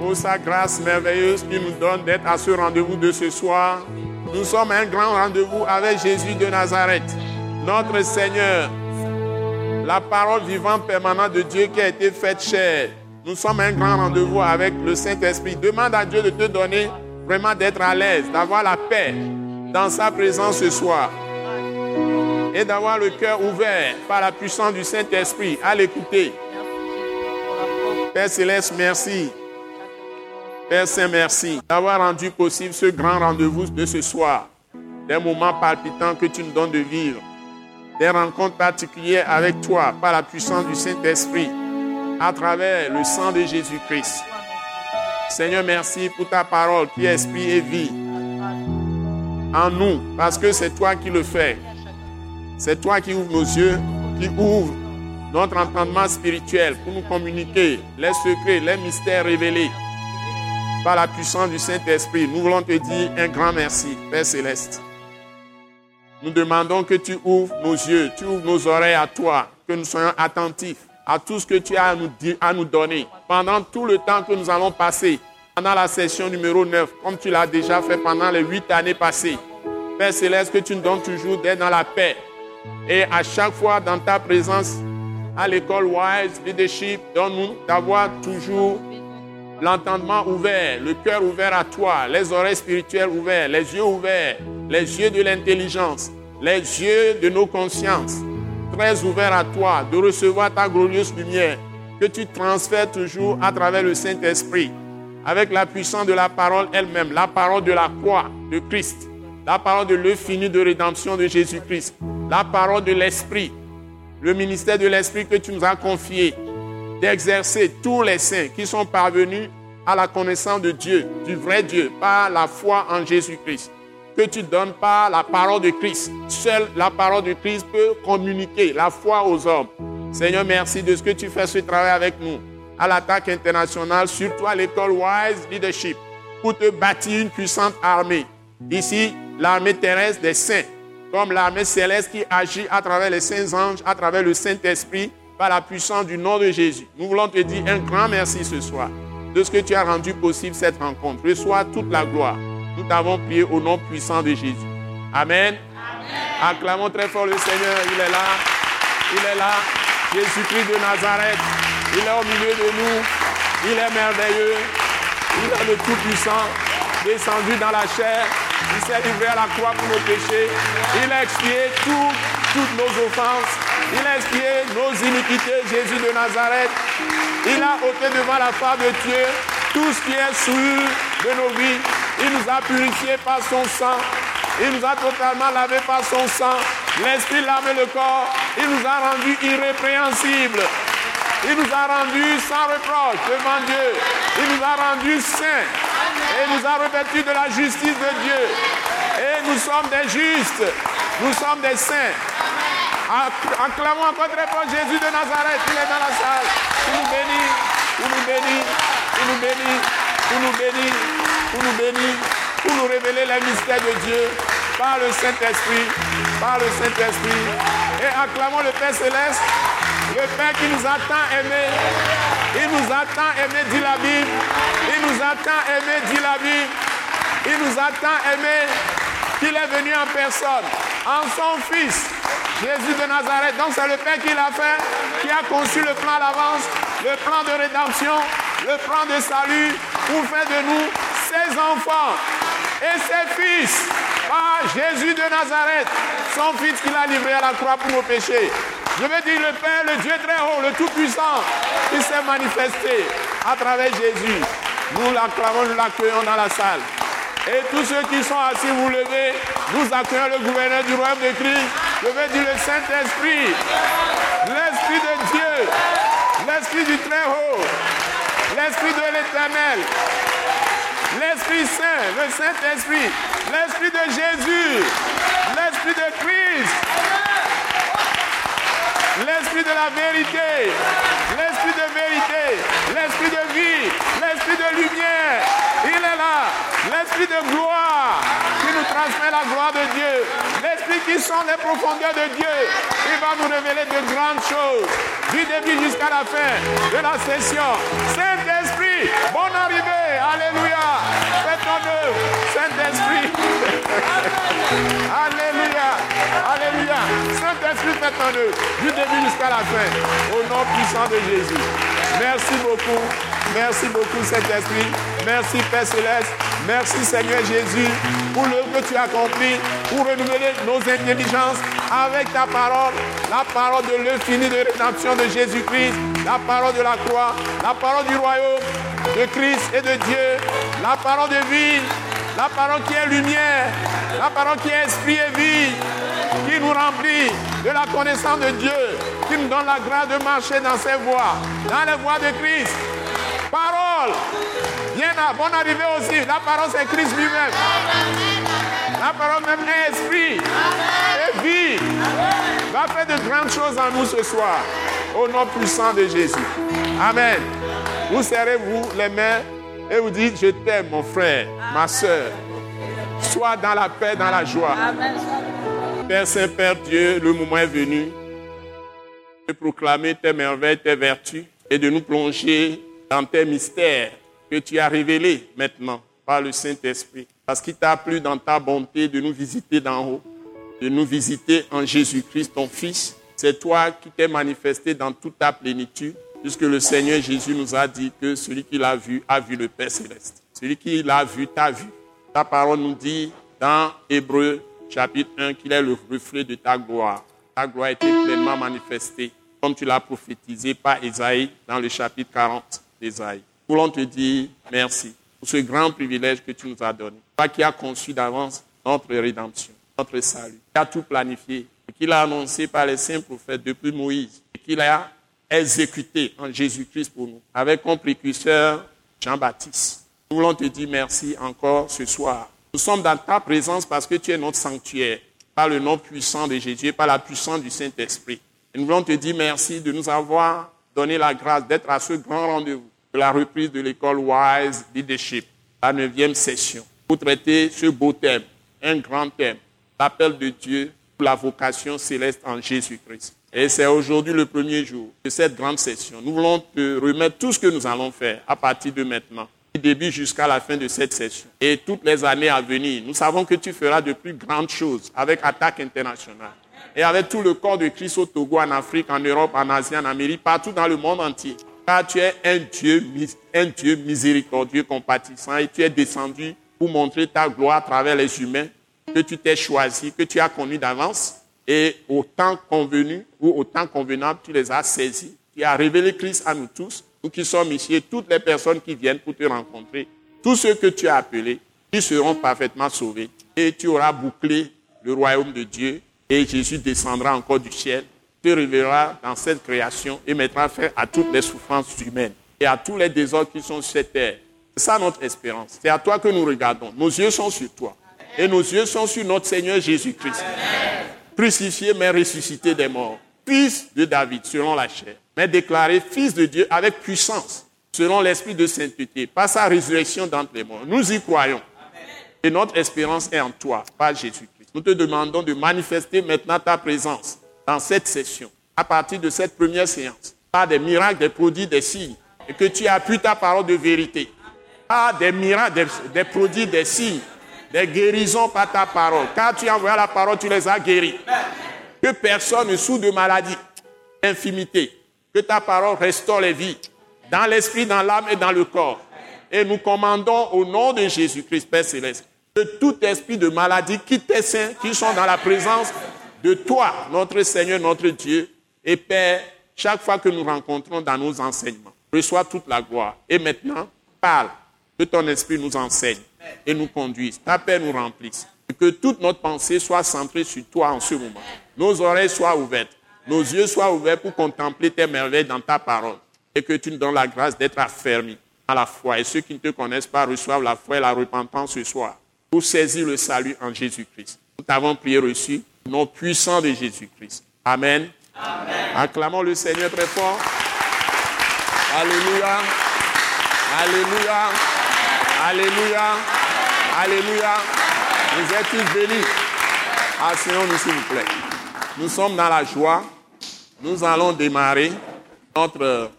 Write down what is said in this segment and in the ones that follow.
pour sa grâce merveilleuse qui nous donne d'être à ce rendez-vous de ce soir. Nous sommes un grand rendez-vous avec Jésus de Nazareth, notre Seigneur, la parole vivante permanente de Dieu qui a été faite chair. Nous sommes un grand rendez-vous avec le Saint-Esprit. Demande à Dieu de te donner vraiment d'être à l'aise, d'avoir la paix dans sa présence ce soir et d'avoir le cœur ouvert par la puissance du Saint-Esprit à l'écouter. Père Céleste, merci Père Saint, merci d'avoir rendu possible ce grand rendez-vous de ce soir. Des moments palpitants que tu nous donnes de vivre. Des rencontres particulières avec toi par la puissance du Saint-Esprit à travers le sang de Jésus-Christ. Seigneur, merci pour ta parole qui esprit et vie en nous parce que c'est toi qui le fais. C'est toi qui ouvres nos yeux, qui ouvre notre entendement spirituel pour nous communiquer les secrets, les mystères révélés par la puissance du Saint-Esprit, nous voulons te dire un grand merci, Père céleste. Nous demandons que tu ouvres nos yeux, tu ouvres nos oreilles à toi, que nous soyons attentifs à tout ce que tu as à nous, donner pendant tout le temps que nous allons passer pendant la session numéro 9, comme tu l'as déjà fait pendant les huit années passées. Père céleste, que tu nous donnes toujours d'être dans la paix. Et à chaque fois dans ta présence, à l'école Wise Leadership, donne-nous d'avoir toujours l'entendement ouvert, le cœur ouvert à toi, les oreilles spirituelles ouvertes, les yeux ouverts, les yeux de l'intelligence, les yeux de nos consciences, très ouverts à toi, de recevoir ta glorieuse lumière que tu transfères toujours à travers le Saint-Esprit, avec la puissance de la parole elle-même, la parole de la croix de Christ, la parole de l'œuvre de rédemption de Jésus-Christ, la parole de l'Esprit, le ministère de l'Esprit que tu nous as confié, d'exercer tous les saints qui sont parvenus à la connaissance de Dieu, du vrai Dieu, par la foi en Jésus-Christ. Que tu donnes par la parole de Christ. Seule la parole de Christ peut communiquer la foi aux hommes. Seigneur, merci de ce que tu fais ce travail avec nous à l'attaque internationale, surtout à l'école Wise Leadership, pour te bâtir une puissante armée. Ici, l'armée terrestre des saints, comme l'armée céleste qui agit à travers les saints anges, à travers le Saint-Esprit, par la puissance du nom de Jésus. Nous voulons te dire un grand merci ce soir de ce que tu as rendu possible cette rencontre. Reçois toute la gloire. Nous t'avons prié au nom puissant de Jésus. Amen. Acclamons très fort le Seigneur. Il est là. Il est là. Jésus-Christ de Nazareth. Il est au milieu de nous. Il est merveilleux. Il est le Tout-Puissant, descendu dans la chair. Il s'est livré à la croix pour nos péchés. Il a expié toutes nos offenses. Il a expié nos iniquités, Jésus de Nazareth. Il a ôté devant la face de Dieu tout ce qui est souillure de nos vies. Il nous a purifiés par son sang. Il nous a totalement lavé par son sang. L'esprit, l'âme et le corps. Il nous a rendus irrépréhensibles. Il nous a rendus sans reproche devant Dieu. Il nous a rendus saints. Et il nous a revêtus de la justice de Dieu. Et nous sommes des justes. Nous sommes des saints. Acclamons encore très Jésus de Nazareth. Il est dans la salle. Il nous bénit. Il nous bénit. Il nous bénit. Il nous bénit. Il nous bénit. Pour nous révéler les mystères de Dieu par le Saint-Esprit. Par le Saint-Esprit. Et acclamons le Père Céleste. Le Père qui nous a tant aimés. Il nous a tant aimés, dit la Bible. Il nous a tant aimés, dit la Bible. Il nous a tant aimés qu'il est venu en personne, en son Fils Jésus de Nazareth. Donc c'est le Père qui l'a fait, qui a conçu le plan à l'avance, le plan de rédemption, le plan de salut pour faire de nous ses enfants et ses fils. Par Jésus de Nazareth, son fils qu'il a livré à la croix pour nos péchés. Je veux dire le Père, le Dieu très haut, le Tout-Puissant, qui s'est manifesté à travers Jésus. Nous l'acclamons, nous l'accueillons dans la salle. Et tous ceux qui sont assis, vous levez, nous accueillons le gouverneur du royaume de Christ. Je veux dire le Saint-Esprit, l'Esprit de Dieu, l'Esprit du Très-Haut, l'Esprit de l'Éternel, L'Esprit Saint, le Saint-Esprit, l'Esprit de Jésus, l'Esprit de Christ, l'Esprit de la vérité, l'Esprit de vérité, l'Esprit de vie, l'Esprit de lumière. Il est là, l'Esprit de gloire qui nous transmet la gloire de Dieu, l'Esprit qui sent les profondeurs de Dieu. Il va nous révéler de grandes choses du début jusqu'à la fin de la session. Saint-Esprit, bonne arrivée, Alléluia. Faites ton œuvre, Saint-Esprit. Alléluia, Alléluia. Saint-Esprit, faites ton œuvre du début jusqu'à la fin, au nom puissant de Jésus. Merci beaucoup. Merci beaucoup, Saint-Esprit. Merci, Père Céleste. Merci, Seigneur Jésus, pour l'œuvre que tu as accompli, pour renouveler nos intelligences avec ta parole, la parole de l'infini de rédemption de Jésus-Christ, la parole de la croix, la parole du royaume de Christ et de Dieu, la parole de vie, la parole qui est lumière, la parole qui est esprit et vie, qui nous remplit de la connaissance de Dieu, qui nous donne la grâce de marcher dans ses voies, dans les voies de Christ. Parole, bien bonne arrivée aussi. La parole c'est Christ lui-même. La parole même est esprit et vie. Va faire de grandes choses en nous ce soir. Au nom puissant de Jésus. Amen. Vous serrez-vous les mains et vous dites, je t'aime mon frère, ma soeur. Sois dans la paix, dans la joie. Père Saint-Père Dieu, le moment est venu de proclamer tes merveilles, tes vertus et de nous plonger dans tes mystères que tu as révélés maintenant par le Saint-Esprit. Parce qu'il t'a plu dans ta bonté de nous visiter d'en haut, de nous visiter en Jésus-Christ, ton Fils. C'est toi qui t'es manifesté dans toute ta plénitude, puisque le Seigneur Jésus nous a dit que celui qui l'a vu a vu le Père céleste. Celui qui l'a vu t'a vu. Ta parole nous dit dans Hébreu chapitre 1 qu'il est le reflet de ta gloire. Ta gloire été pleinement manifestée, comme tu l'as prophétisé par Isaïe dans le chapitre 40 d'Isaïe. Voulons te dire merci pour ce grand privilège que tu nous as donné. Toi qui as conçu d'avance notre rédemption, notre salut, qui a tout planifié, et qui l'a annoncé par les saints prophètes depuis Moïse, et qui l'a exécuté en Jésus-Christ pour nous, avec comme précurseur Jean-Baptiste. Nous voulons te dire merci encore ce soir. Nous sommes dans ta présence parce que tu es notre sanctuaire, par le nom puissant de Jésus et par la puissance du Saint-Esprit. Nous voulons te dire merci de nous avoir donné la grâce d'être à ce grand rendez-vous de la reprise de l'école Wise Leadership, la neuvième session, pour traiter ce beau thème, un grand thème, l'appel de Dieu pour la vocation céleste en Jésus-Christ. Et c'est aujourd'hui le premier jour de cette grande session. Nous voulons te remettre tout ce que nous allons faire à partir de maintenant, du début jusqu'à la fin de cette session. Et toutes les années à venir, nous savons que tu feras de plus grandes choses avec Attaque internationale et avec tout le corps de Christ au Togo, en Afrique, en Europe, en Asie, en Amérique, partout dans le monde entier. Car tu es un Dieu, un Dieu miséricordieux, compatissant, et tu es descendu pour montrer ta gloire à travers les humains que tu t'es choisi, que tu as connu d'avance, et au temps convenu ou au temps convenable, tu les as saisis. Tu as révélé Christ à nous tous, nous qui sommes ici, et toutes les personnes qui viennent pour te rencontrer. Tous ceux que tu as appelés, ils seront parfaitement sauvés. Et tu auras bouclé le royaume de Dieu, et Jésus descendra encore du ciel, te révélera dans cette création et mettra fin à toutes les souffrances humaines et à tous les désordres qui sont sur cette terre. C'est ça notre espérance. C'est à toi que nous regardons. Nos yeux sont sur toi. Et nos yeux sont sur notre Seigneur Jésus-Christ. Crucifié mais ressuscité des morts. Fils de David selon la chair. Mais déclaré fils de Dieu avec puissance selon l'esprit de sainteté par sa résurrection d'entre les morts. Nous y croyons. Et notre espérance est en toi, par Jésus-Christ. Nous te demandons de manifester maintenant ta présence dans cette session, à partir de cette première séance, par des miracles, des produits, des signes, et que tu appuies ta parole de vérité, par des miracles, des, des produits, des signes, des guérisons par ta parole. Car tu as envoyé la parole, tu les as guéris. Que personne ne souffre de maladie, d'infimité. Que ta parole restaure les vies, dans l'esprit, dans l'âme et dans le corps. Et nous commandons au nom de Jésus-Christ, Père Céleste, que tout esprit de maladie quitte tes saints qui sont dans la présence de toi, notre Seigneur, notre Dieu. Et Père, chaque fois que nous rencontrons dans nos enseignements, reçois toute la gloire. Et maintenant, parle, que ton esprit nous enseigne et nous conduise. Ta paix nous remplisse. Et que toute notre pensée soit centrée sur toi en ce moment. Nos oreilles soient ouvertes, nos yeux soient ouverts pour contempler tes merveilles dans ta parole. Et que tu nous donnes la grâce d'être affermis à la foi. Et ceux qui ne te connaissent pas reçoivent la foi et la repentance ce soir pour saisir le salut en Jésus-Christ. Nous t'avons prié reçu, nom puissant de Jésus-Christ. Amen. Amen. Acclamons le Seigneur très fort. Alléluia. Alléluia. Alléluia. Alléluia. Vous êtes tous bénis. Asseyons-nous, s'il vous plaît. Nous sommes dans la joie. Nous allons démarrer notre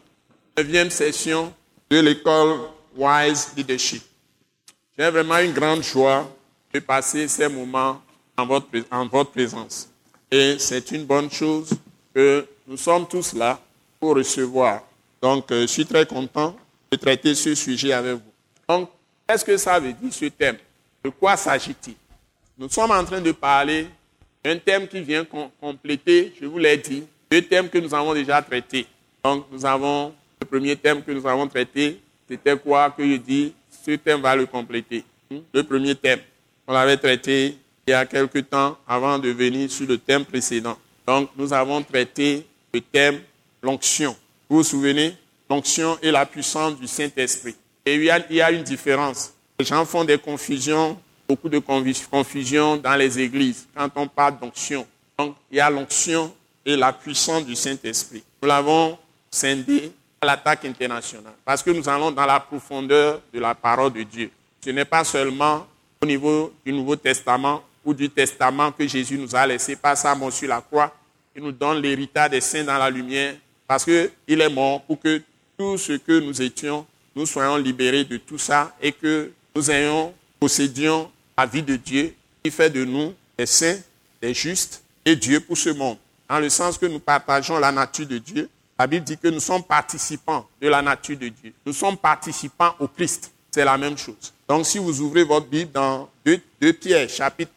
neuvième session de l'école Wise Leadership. J'ai vraiment une grande joie de passer ces moments en votre, en votre présence. Et c'est une bonne chose que nous sommes tous là pour recevoir. Donc, euh, je suis très content de traiter ce sujet avec vous. Donc, qu'est-ce que ça veut dire, ce thème? De quoi s'agit-il? Nous sommes en train de parler d'un thème qui vient compléter, je vous l'ai dit, deux thèmes que nous avons déjà traités. Donc, nous avons le premier thème que nous avons traité, c'était quoi? Que je dis Ce thème va le compléter. Le premier thème, on l'avait traité il y a quelque temps avant de venir sur le thème précédent. Donc, nous avons traité le thème l'onction. Vous vous souvenez? L'onction et la puissance du Saint-Esprit. Et il y, a, il y, a, une différence. Les gens font des confusions, beaucoup de confusions dans les églises quand on parle d'onction. Donc, il y a l'onction et la puissance du Saint-Esprit. Nous l'avons scindé l'attaque internationale parce que nous allons dans la profondeur de la parole de Dieu. Ce n'est pas seulement au niveau du Nouveau Testament ou du Testament que Jésus nous a laissé, pas ça, mon sur la croix. Il nous donne l'héritage des saints dans la lumière parce qu'il est mort pour que tout ce que nous étions, nous soyons libérés de tout ça et que nous ayons, possédions la vie de Dieu qui fait de nous des saints, des justes et Dieu pour ce monde. Dans le sens que nous partageons la nature de Dieu. La Bible dit que nous sommes participants de la nature de Dieu. Nous sommes participants au Christ. C'est la même chose. Donc si vous ouvrez votre Bible dans 2, Pierre chapitre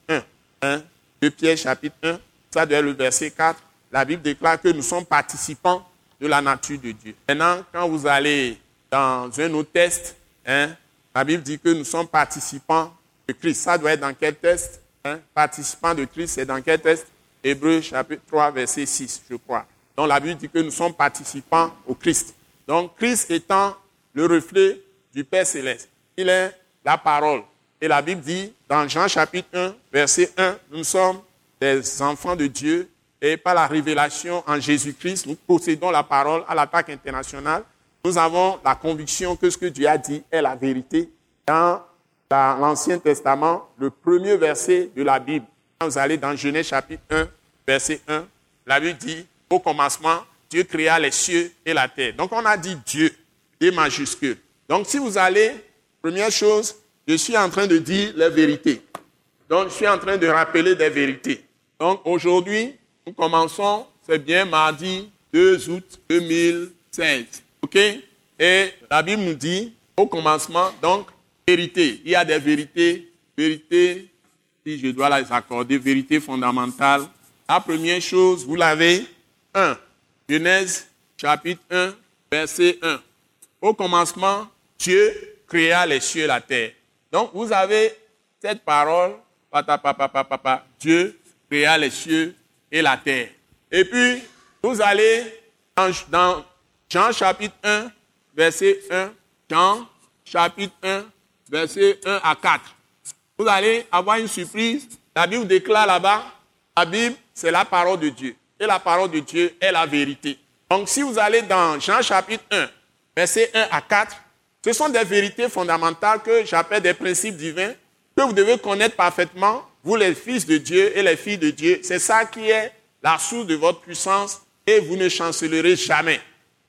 1, 2 Pierre chapitre 1, ça doit être le verset 4, la Bible déclare que nous sommes participants de la nature de Dieu. Maintenant, quand vous allez dans un autre test, hein, la Bible dit que nous sommes participants de Christ. Ça doit être dans quel test hein? Participants de Christ, c'est dans quel test? Hébreu chapitre 3, verset 6, je crois. Donc la Bible dit que nous sommes participants au Christ. Donc Christ étant le reflet du Père céleste. Il est la parole. Et la Bible dit, dans Jean chapitre 1, verset 1, nous sommes des enfants de Dieu et par la révélation en Jésus-Christ, nous possédons la parole à l'attaque internationale. Nous avons la conviction que ce que Dieu a dit est la vérité. Dans l'Ancien Testament, le premier verset de la Bible, quand vous allez dans Genèse chapitre 1, verset 1, la Bible dit, au commencement, Dieu créa les cieux et la terre. Donc on a dit Dieu, des majuscules. Donc si vous allez, première chose, je suis en train de dire les vérités. Donc je suis en train de rappeler des vérités. Donc aujourd'hui, nous commençons, c'est bien mardi 2 août 2016. OK? Et la Bible nous dit, au commencement, donc, vérité. Il y a des vérités, vérités, si je dois les accorder, vérités fondamentales. La première chose, vous l'avez, 1. Genèse chapitre 1, verset 1. Au commencement, Dieu créa les cieux et la terre. Donc, vous avez cette parole, papa, papa, papa, Dieu créa les cieux et la terre. Et puis, vous allez dans, Jean chapitre 1, verset 1, Jean chapitre 1, verset 1 à 4. Vous allez avoir une surprise. La Bible déclare là-bas, la Bible, c'est la parole de Dieu. Et la parole de Dieu est la vérité. Donc si vous allez dans Jean chapitre 1, verset 1 à 4, ce sont des vérités fondamentales que j'appelle des principes divins que vous devez connaître parfaitement vous les fils de Dieu et les filles de Dieu, c'est ça qui est la source de votre puissance et vous ne chancelerez jamais.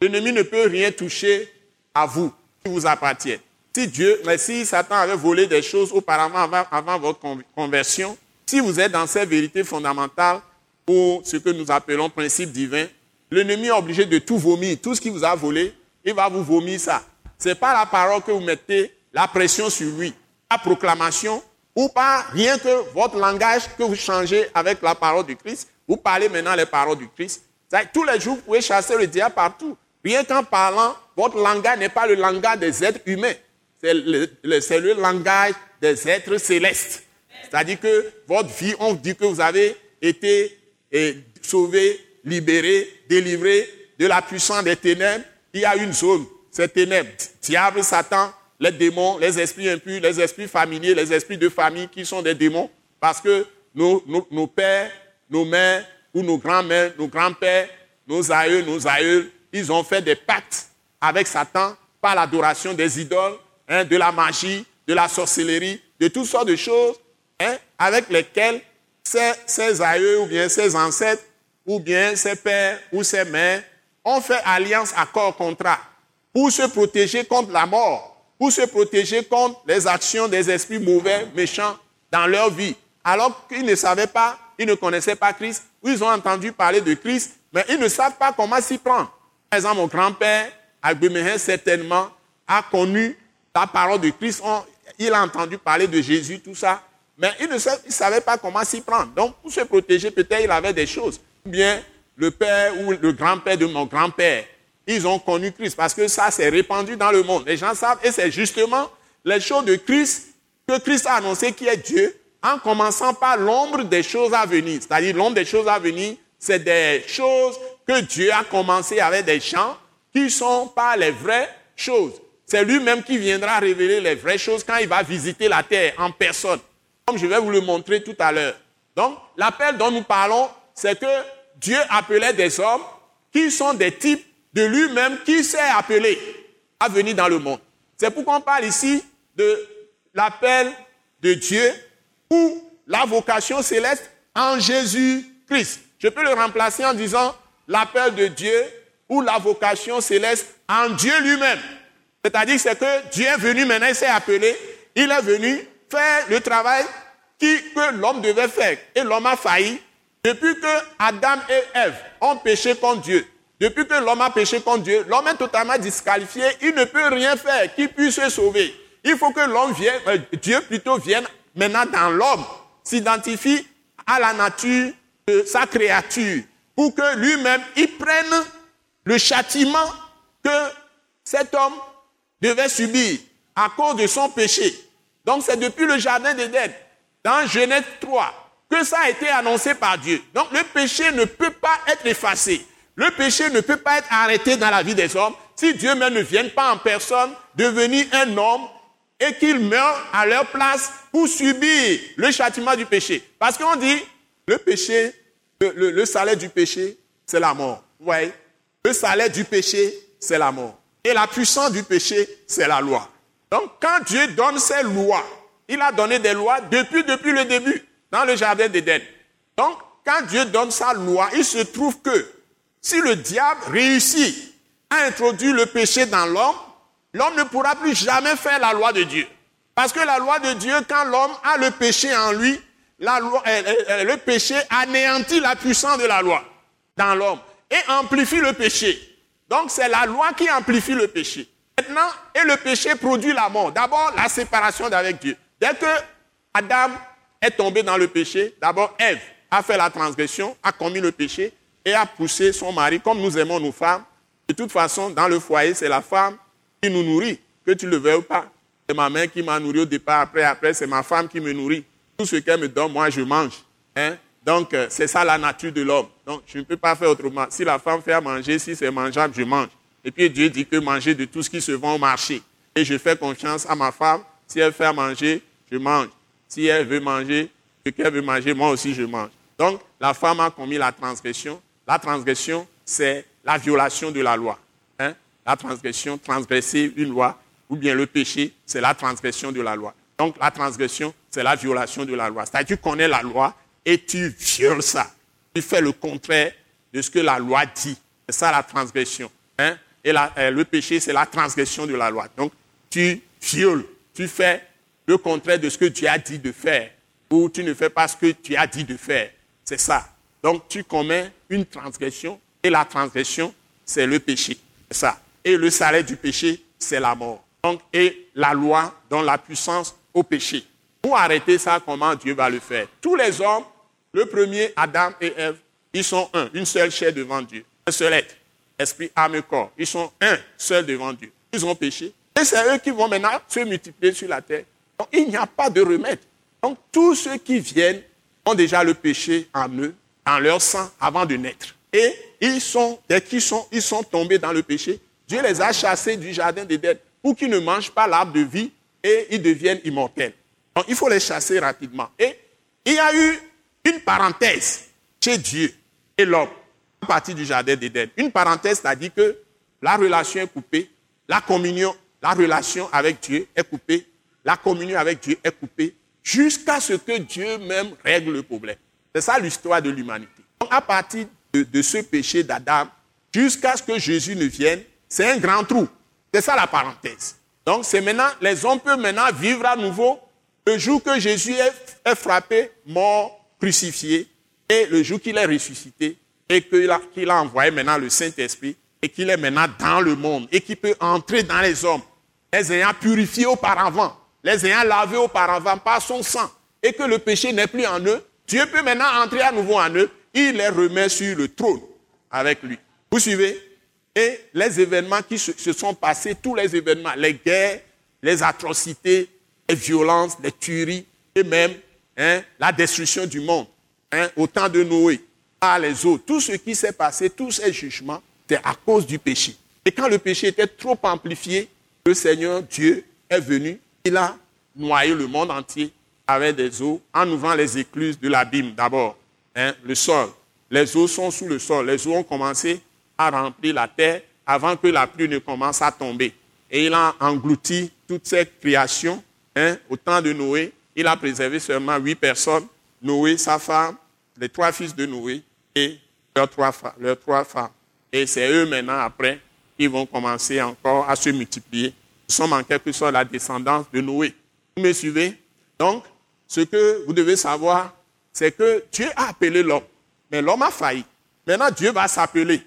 L'ennemi ne peut rien toucher à vous qui vous appartient. Si Dieu, mais si Satan avait volé des choses auparavant, avant, avant votre conversion, si vous êtes dans ces vérités fondamentales ou ce que nous appelons principe divin, l'ennemi est obligé de tout vomir. Tout ce qu'il vous a volé, il va vous vomir ça. Ce n'est pas la parole que vous mettez la pression sur lui. La proclamation, ou pas rien que votre langage que vous changez avec la parole du Christ. Vous parlez maintenant les paroles du Christ. Tous les jours, vous pouvez chasser le diable partout. Rien qu'en parlant, votre langage n'est pas le langage des êtres humains. C'est le, le, langage des êtres célestes. C'est-à-dire que votre vie, on dit que vous avez été eh, sauvé, libéré, délivré de la puissance des ténèbres. Il y a une zone. ces ténèbres. Diable, Satan, les démons, les esprits impurs, les esprits familiers, les esprits de famille qui sont des démons. Parce que nos, nos pères, nos mères ou nos grands-mères, nos grands-pères, nos aïeux, nos aïeux, ils ont fait des pactes avec Satan par l'adoration des idoles, hein, de la magie, de la sorcellerie, de toutes sortes de choses hein, avec lesquelles ses, aïeux ou bien ses ancêtres ou bien ses pères ou ses mères ont fait alliance, accord, contrat pour se protéger contre la mort, pour se protéger contre les actions des esprits mauvais, méchants dans leur vie. Alors qu'ils ne savaient pas, ils ne connaissaient pas Christ, ils ont entendu parler de Christ, mais ils ne savent pas comment s'y prendre. Par exemple, mon grand-père, Agbemehin, certainement, a connu la parole de Christ. il a entendu parler de Jésus, tout ça. Mais il ne savait pas comment s'y prendre. Donc, pour se protéger, peut-être il avait des choses. Ou bien le père ou le grand-père de mon grand-père, ils ont connu Christ parce que ça s'est répandu dans le monde. Les gens savent et c'est justement les choses de Christ que Christ a annoncé qui est Dieu en commençant par l'ombre des choses à venir. C'est-à-dire l'ombre des choses à venir, c'est des choses que Dieu a commencé avec des gens qui sont pas les vraies choses. C'est lui-même qui viendra révéler les vraies choses quand il va visiter la terre en personne, comme je vais vous le montrer tout à l'heure. Donc, l'appel dont nous parlons, c'est que Dieu appelait des hommes qui sont des types de lui-même qui s'est appelé à venir dans le monde. C'est pourquoi on parle ici de l'appel de Dieu ou la vocation céleste en Jésus-Christ. Je peux le remplacer en disant l'appel de Dieu ou la vocation céleste en Dieu lui-même. C'est-à-dire c'est que Dieu est venu maintenant, il s'est appelé, il est venu le travail que l'homme devait faire. Et l'homme a failli. Depuis que Adam et Ève ont péché contre Dieu, depuis que l'homme a péché contre Dieu, l'homme est totalement disqualifié, il ne peut rien faire qui puisse se sauver. Il faut que l'homme vienne, euh, Dieu plutôt vienne maintenant dans l'homme, s'identifie à la nature de sa créature, pour que lui-même, il prenne le châtiment que cet homme devait subir à cause de son péché. Donc c'est depuis le jardin d'Éden, dans Genèse 3, que ça a été annoncé par Dieu. Donc le péché ne peut pas être effacé. Le péché ne peut pas être arrêté dans la vie des hommes si Dieu ne vient pas en personne devenir un homme et qu'il meure à leur place pour subir le châtiment du péché. Parce qu'on dit, le péché, le, salaire du péché, c'est la mort. Vous Le salaire du péché, c'est la mort. Et la puissance du péché, c'est la loi. Donc, quand Dieu donne ses lois, il a donné des lois depuis, le début, dans le jardin d'Éden. Donc, quand Dieu donne sa loi, il se trouve que si le diable réussit à introduire le péché dans l'homme, l'homme ne pourra plus jamais faire la loi de Dieu. Parce que la loi de Dieu, quand l'homme a le péché en lui, le péché anéantit la puissance de la loi dans l'homme et amplifie le péché. Donc c'est la loi qui amplifie le péché. Maintenant, et le péché produit la mort. D'abord, la séparation d'avec Dieu. Dès que Adam est tombé dans le péché, d'abord Ève a fait la transgression, a commis le péché et a poussé son mari, comme nous aimons nos femmes. De toute façon, dans le foyer, c'est la femme qui nous nourrit, que tu le veuilles ou pas. C'est ma mère qui m'a nourri au départ, après, après, c'est ma femme qui me nourrit. Tout ce qu'elle me donne, moi, je mange. Hein? Donc, euh, c'est ça la nature de l'homme. Donc, je ne peux pas faire autrement. Si la femme fait à manger, si c'est mangeable, je mange. Et puis, Dieu dit que manger de tout ce qui se vend au marché. Et je fais confiance à ma femme. Si elle fait manger, je mange. Si elle veut manger, ce qu'elle veut manger, moi aussi, je mange. Donc, la femme a commis la transgression. La transgression, c'est la violation de la loi. Hein? La transgression, transgresser une loi, ou bien le péché, c'est la transgression de la loi. Donc, la transgression, c'est la violation de la loi. C'est-à-dire, tu connais la loi, et tu violes ça. Tu fais le contraire de ce que la loi dit. C'est ça la transgression. Et euh, le péché, c'est la transgression de la loi. Donc, tu violes, tu fais le contraire de ce que Dieu a dit de faire. Ou tu ne fais pas ce que tu as dit de faire. C'est ça. Donc, tu commets une transgression. Et la transgression, c'est le péché. C'est ça. Et le salaire du péché, c'est la mort. Donc, et la loi donne la puissance au péché. Pour arrêter ça, comment Dieu va le faire? Tous les hommes le premier, Adam et Ève, ils sont un, une seule chair devant Dieu, un seul être, esprit, âme et corps. Ils sont un seul devant Dieu. Ils ont péché. Et c'est eux qui vont maintenant se multiplier sur la terre. Donc il n'y a pas de remède. Donc tous ceux qui viennent ont déjà le péché en eux, en leur sang, avant de naître. Et ils sont, dès qu'ils sont, ils sont tombés dans le péché, Dieu les a chassés du jardin d'Éden pour qu'ils ne mangent pas l'arbre de vie et ils deviennent immortels. Donc il faut les chasser rapidement. Et il y a eu une parenthèse chez Dieu et l'homme à partir du jardin d'Éden. Une parenthèse, c'est-à-dire que la relation est coupée, la communion, la relation avec Dieu est coupée, la communion avec Dieu est coupée, jusqu'à ce que Dieu même règle le problème. C'est ça l'histoire de l'humanité. Donc à partir de ce péché d'Adam, jusqu'à ce que Jésus ne vienne, c'est un grand trou. C'est ça la parenthèse. Donc c'est maintenant, les hommes peuvent maintenant vivre à nouveau le jour que Jésus est, frappé, mort, crucifié, et le jour qu'il est ressuscité, et qu'il a, a envoyé maintenant le Saint-Esprit, et qu'il est maintenant dans le monde, et qu'il peut entrer dans les hommes, les ayant purifiés auparavant, les ayant lavés auparavant par son sang, et que le péché n'est plus en eux, Dieu peut maintenant entrer à nouveau en eux, il les remet sur le trône avec lui. Vous suivez? Et les événements qui se sont passés, tous les événements, les guerres, les atrocités, les violences, les tueries et même hein, la destruction du monde hein, au temps de Noé, les eaux. Tout ce qui s'est passé, tous ces jugements, c'est à cause du péché. Et quand le péché était trop amplifié, le Seigneur Dieu est venu, il a noyé le monde entier avec des eaux en ouvrant les écluses de l'abîme d'abord, hein, le sol. Les eaux sont sous le sol. Les eaux ont commencé à remplir la terre avant que la pluie ne commence à tomber. Et il a englouti toutes ces créations Hein, au temps de Noé, il a préservé seulement huit personnes, Noé, sa femme, les trois fils de Noé et leurs trois, leurs femmes. Et c'est eux maintenant, après, qui vont commencer encore à se multiplier. Nous sommes en quelque sorte la descendance de Noé. Vous me suivez? Donc, ce que vous devez savoir, c'est que Dieu a appelé l'homme, mais l'homme a failli. Maintenant, Dieu va s'appeler.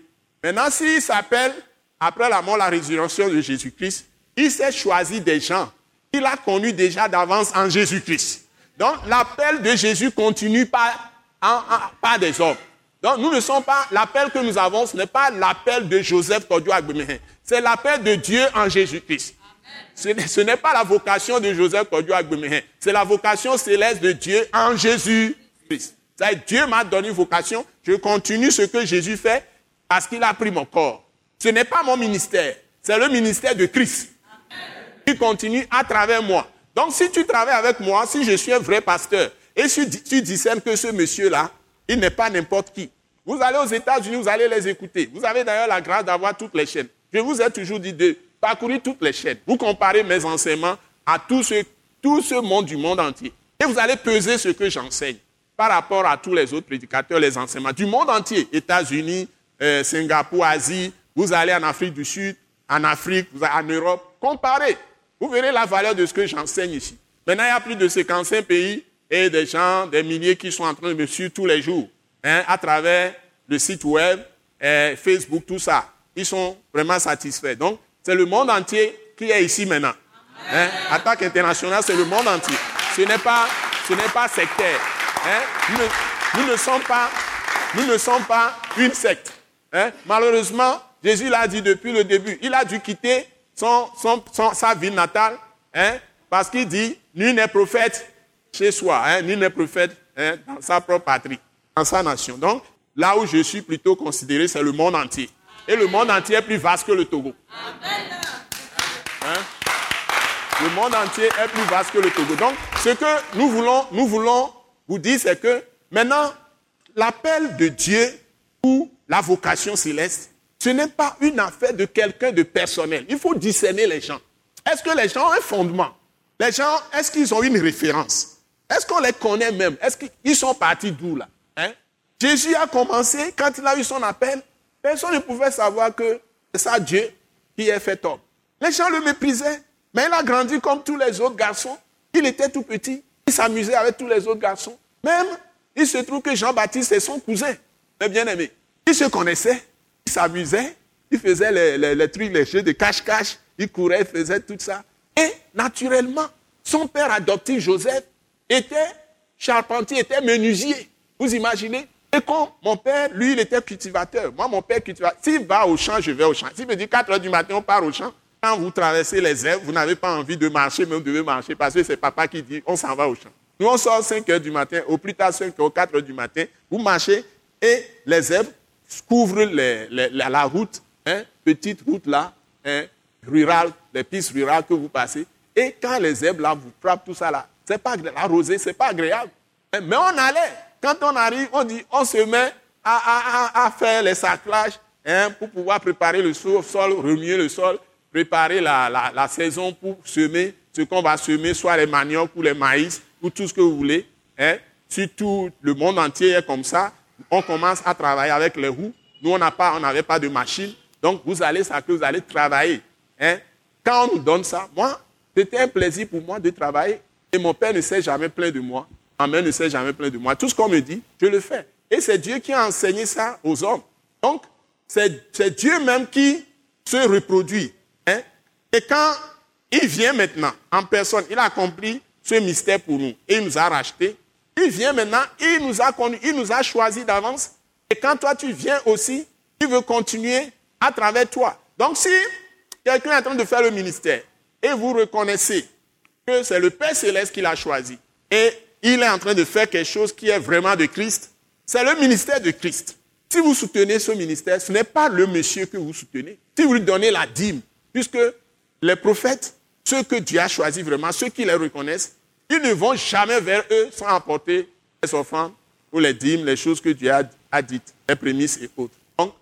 Maintenant, s'il s'appelle, après la mort, la résurrection de Jésus-Christ, il s'est choisi des gens il a connu déjà d'avance en Jésus-Christ. Donc l'appel de Jésus continue par, par des hommes. Donc nous ne sommes pas, l'appel que nous avons, ce n'est pas l'appel de Joseph Kodio Agbemehin. C'est l'appel de Dieu en Jésus-Christ. Ce n'est pas la vocation de Joseph Kodio Agbemehin. C'est la vocation céleste de Dieu en Jésus-Christ. Dieu m'a donné vocation. Je continue ce que Jésus fait parce qu'il a pris mon corps. Ce n'est pas mon ministère. C'est le ministère de Christ continue à travers moi. Donc si tu travailles avec moi, si je suis un vrai pasteur, et si tu discernes que ce monsieur-là, il n'est pas n'importe qui. Vous allez aux États-Unis, vous allez les écouter. Vous avez d'ailleurs la grâce d'avoir toutes les chaînes. Je vous ai toujours dit de parcourir toutes les chaînes. Vous comparez mes enseignements à tout ce, tout ce monde du monde entier. Et vous allez peser ce que j'enseigne par rapport à tous les autres prédicateurs, les enseignements du monde entier. États-Unis, euh, Singapour, Asie, vous allez en Afrique du Sud, en Afrique, en Europe. Comparez. Vous verrez la valeur de ce que j'enseigne ici. Maintenant, il y a plus de 55 pays et des gens, des milliers qui sont en train de me suivre tous les jours hein, à travers le site web, Facebook, tout ça. Ils sont vraiment satisfaits. Donc, c'est le monde entier qui est ici maintenant. Hein. Attaque internationale, c'est le monde entier. Ce n'est pas, ce n'est pas sectaire. Hein. Nous, ne, sommes pas, nous ne sommes pas une secte. Malheureusement, Jésus l'a dit depuis le début. Il a dû quitter sa ville natale, hein, parce qu'il dit, nul n'est prophète chez soi, hein, nul n'est prophète hein, dans sa propre patrie, dans sa nation. Donc, là où je suis plutôt considéré, c'est le monde entier. Et le monde entier est plus vaste que le Togo. Hein? Le monde entier est plus vaste que le Togo. Donc, ce que nous voulons, nous voulons vous dire, c'est que maintenant, l'appel de Dieu ou la vocation céleste, ce n'est pas une affaire de quelqu'un de personnel. Il faut discerner les gens. Est-ce que les gens ont un fondement? Les gens, est-ce qu'ils ont une référence? Est-ce qu'on les connaît même? Est-ce qu'ils sont partis d'où là? Hein? Jésus a commencé, quand il a eu son appel, personne ne pouvait savoir que c'est ça Dieu qui est fait homme. Les gens le méprisaient, mais il a grandi comme tous les autres garçons. Il était tout petit, il s'amusait avec tous les autres garçons. Même, il se trouve que Jean-Baptiste est son cousin, le bien-aimé. Ils se connaissaient. Il s'amusait, il faisait les, trucs, les jeux de cache-cache, il courait, il faisait tout ça. Et naturellement, son père adoptif, Joseph, était charpentier, était menuisier. Vous imaginez? Et quand mon père, lui, il était cultivateur. Moi, mon père cultivateur. S'il va au champ, je vais au champ. S'il me dit 4 heures du matin, on part au champ. Quand vous traversez les herbes, vous n'avez pas envie de marcher, mais vous devez marcher parce que c'est papa qui dit on s'en va au champ. Nous, on sort 5 heures du matin, au plus tard 5 heures, 4 heures du matin, vous marchez et les herbes couvre la route, hein, petite route là, hein, rurales, les pistes rurales que vous passez. Et quand les zèbres là vous frappent, tout ça là, c'est pas la rosée, c'est pas agréable. Mais on allait. Quand on arrive, on dit, on se met à, faire les saclages hein, pour pouvoir préparer le sol, remuer le sol, préparer la, la saison pour semer ce qu'on va semer, soit les maniocs ou les maïs ou tout ce que vous voulez. Hein. Si tout le monde entier est comme ça, on commence à travailler avec les roues. Nous, on n'avait pas, de machine. Donc, vous allez que vous allez travailler. Hein. Quand on nous donne ça, moi, c'était un plaisir pour moi de travailler. Et mon père ne s'est jamais plaint de moi. Ma mère ne s'est jamais plaint de moi. Tout ce qu'on me dit, je le fais. Et c'est Dieu qui a enseigné ça aux hommes. Donc, c'est Dieu même qui se reproduit. Hein. Et quand il vient maintenant en personne, il a accompli ce mystère pour nous et il nous a rachetés. Il vient maintenant, il nous a il nous a choisi d'avance. Et quand toi tu viens aussi, il veut continuer à travers toi. Donc si quelqu'un est en train de faire le ministère et vous reconnaissez c'est le Père céleste qui l'a choisi et il est en train de faire quelque chose qui est vraiment de Christ, c'est le ministère de Christ. Si vous soutenez ce ministère, ce n'est pas le monsieur que vous soutenez. Si vous lui donnez la dîme, puisque les prophètes ceux que Dieu a choisis vraiment, ceux qui les reconnaissent, ils ne vont jamais vers eux sans apporter les offrandes ou les dîmes, les choses que Dieu a, dites, les prémices et autres. Donc,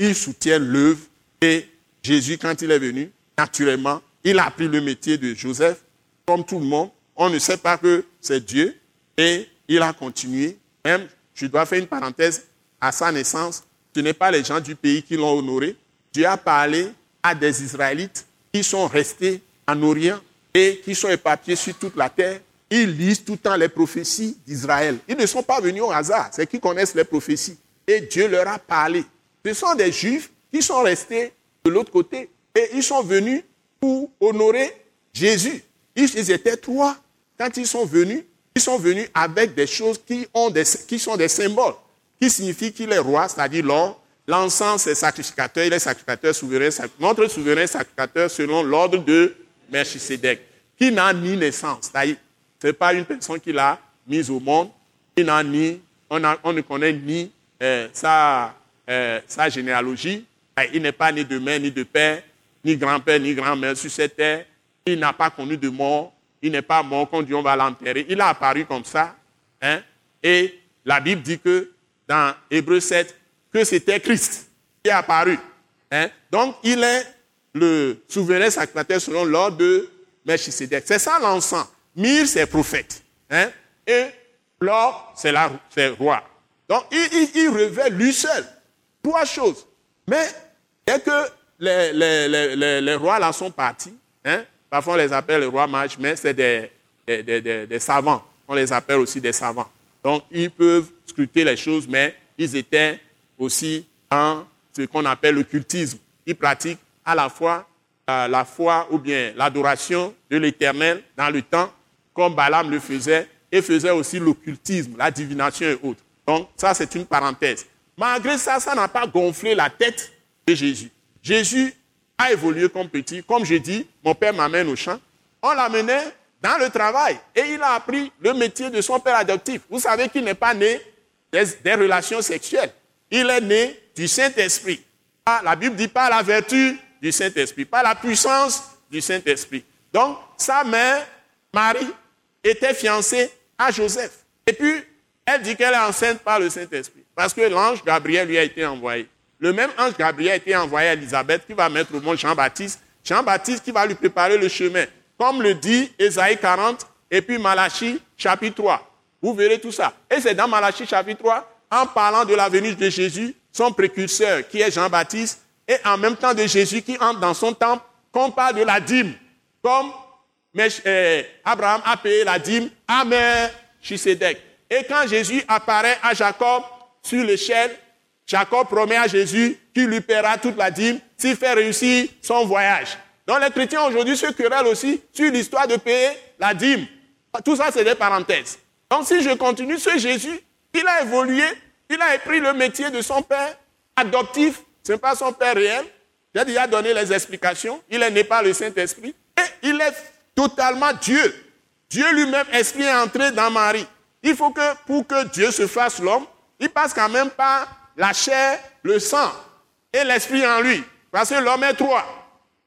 ils soutiennent l'œuvre et Jésus, quand il est venu, naturellement, il a pris le métier de Joseph, comme tout le monde. On ne sait pas que c'est Dieu et il a continué. Même, je dois faire une parenthèse, à sa naissance, ce n'est pas les gens du pays qui l'ont honoré. Dieu a parlé à des Israélites qui sont restés en Orient et qui sont éparpillés sur toute la terre, ils lisent tout le temps les prophéties d'Israël. Ils ne sont pas venus au hasard, c'est qu'ils connaissent les prophéties. Et Dieu leur a parlé. Ce sont des Juifs qui sont restés de l'autre côté et ils sont venus pour honorer Jésus. Ils étaient trois. Quand ils sont venus, ils sont venus avec des choses qui, sont des symboles, qui signifient qu'il est roi, c'est-à-dire l'or, l'encens est sacrificateur, il est sacrificateur souverain, notre souverain sacrificateur selon l'ordre de Melchisedec, qui n'a ni naissance. Ce n'est pas une personne qui l'a mise au monde. Il n'a ni, on, ne connaît ni euh, euh, sa, généalogie. Il n'est pas ni de mère, ni de père, ni grand-père, ni grand-mère sur cette terre. Il n'a pas connu de mort. Il n'est pas mort quand Dieu va l'enterrer. Il a apparu comme ça. Hein. Et la Bible dit que dans Hébreu 7, que c'était Christ qui est apparu. Hein. Donc, il est le souverain sacrificateur selon l'ordre de Melchisedec. C'est ça l'encens. Mire, c'est prophète. Hein? Et l'or, c'est roi. Donc, il, révèle lui seul trois choses. Mais dès que les, les, les, rois là sont partis, hein? Parfois on les appelle les rois mages, mais c'est des, savants. On les appelle aussi des savants. Donc, ils peuvent scruter les choses, mais ils étaient aussi en ce qu'on appelle le cultisme. Ils pratiquent à la fois euh, la foi ou bien l'adoration de l'Éternel dans le temps, comme Balaam le faisait, et faisait aussi l'occultisme, la divination et autres. Donc ça, c'est une parenthèse. Malgré ça, ça n'a pas gonflé la tête de Jésus. Jésus a évolué comme petit. Comme j'ai dit, mon père m'amène au champ. On l'amenait dans le travail et il a appris le métier de son père adoptif. Vous savez qu'il n'est pas né des, relations sexuelles. Il est né du Saint-Esprit. Ah, la Bible dit pas la vertu du Saint-Esprit, pas la puissance du Saint-Esprit. Donc, sa mère, Marie, était fiancée à Joseph. Et puis, elle dit qu'elle est enceinte par le Saint-Esprit, parce que l'ange Gabriel lui a été envoyé. Le même ange Gabriel a été envoyé à Elisabeth qui va mettre au monde Jean-Baptiste. Jean-Baptiste qui va lui préparer le chemin, comme le dit Ésaïe 40 et puis Malachie chapitre 3. Vous verrez tout ça. Et c'est dans Malachie chapitre 3, en parlant de la venue de Jésus, son précurseur, qui est Jean-Baptiste, et en même temps de Jésus qui entre dans son temple, qu'on parle de la dîme, comme euh, Abraham a payé la dîme à Chisédek. Et quand Jésus apparaît à Jacob sur l'échelle, Jacob promet à Jésus qu'il lui paiera toute la dîme s'il fait réussir son voyage. Donc les chrétiens aujourd'hui se querellent aussi sur l'histoire de payer la dîme. Tout ça, c'est des parenthèses. Donc si je continue, ce Jésus, il a évolué, il a pris le métier de son père adoptif ce n'est pas son père réel. J'ai déjà donné les explications. Il est né par le Saint-Esprit. Et il est totalement Dieu. Dieu lui-même, esprit est entré dans Marie. Il faut que, pour que Dieu se fasse l'homme, il passe quand même par la chair, le sang et l'esprit en lui. Parce que l'homme est trois.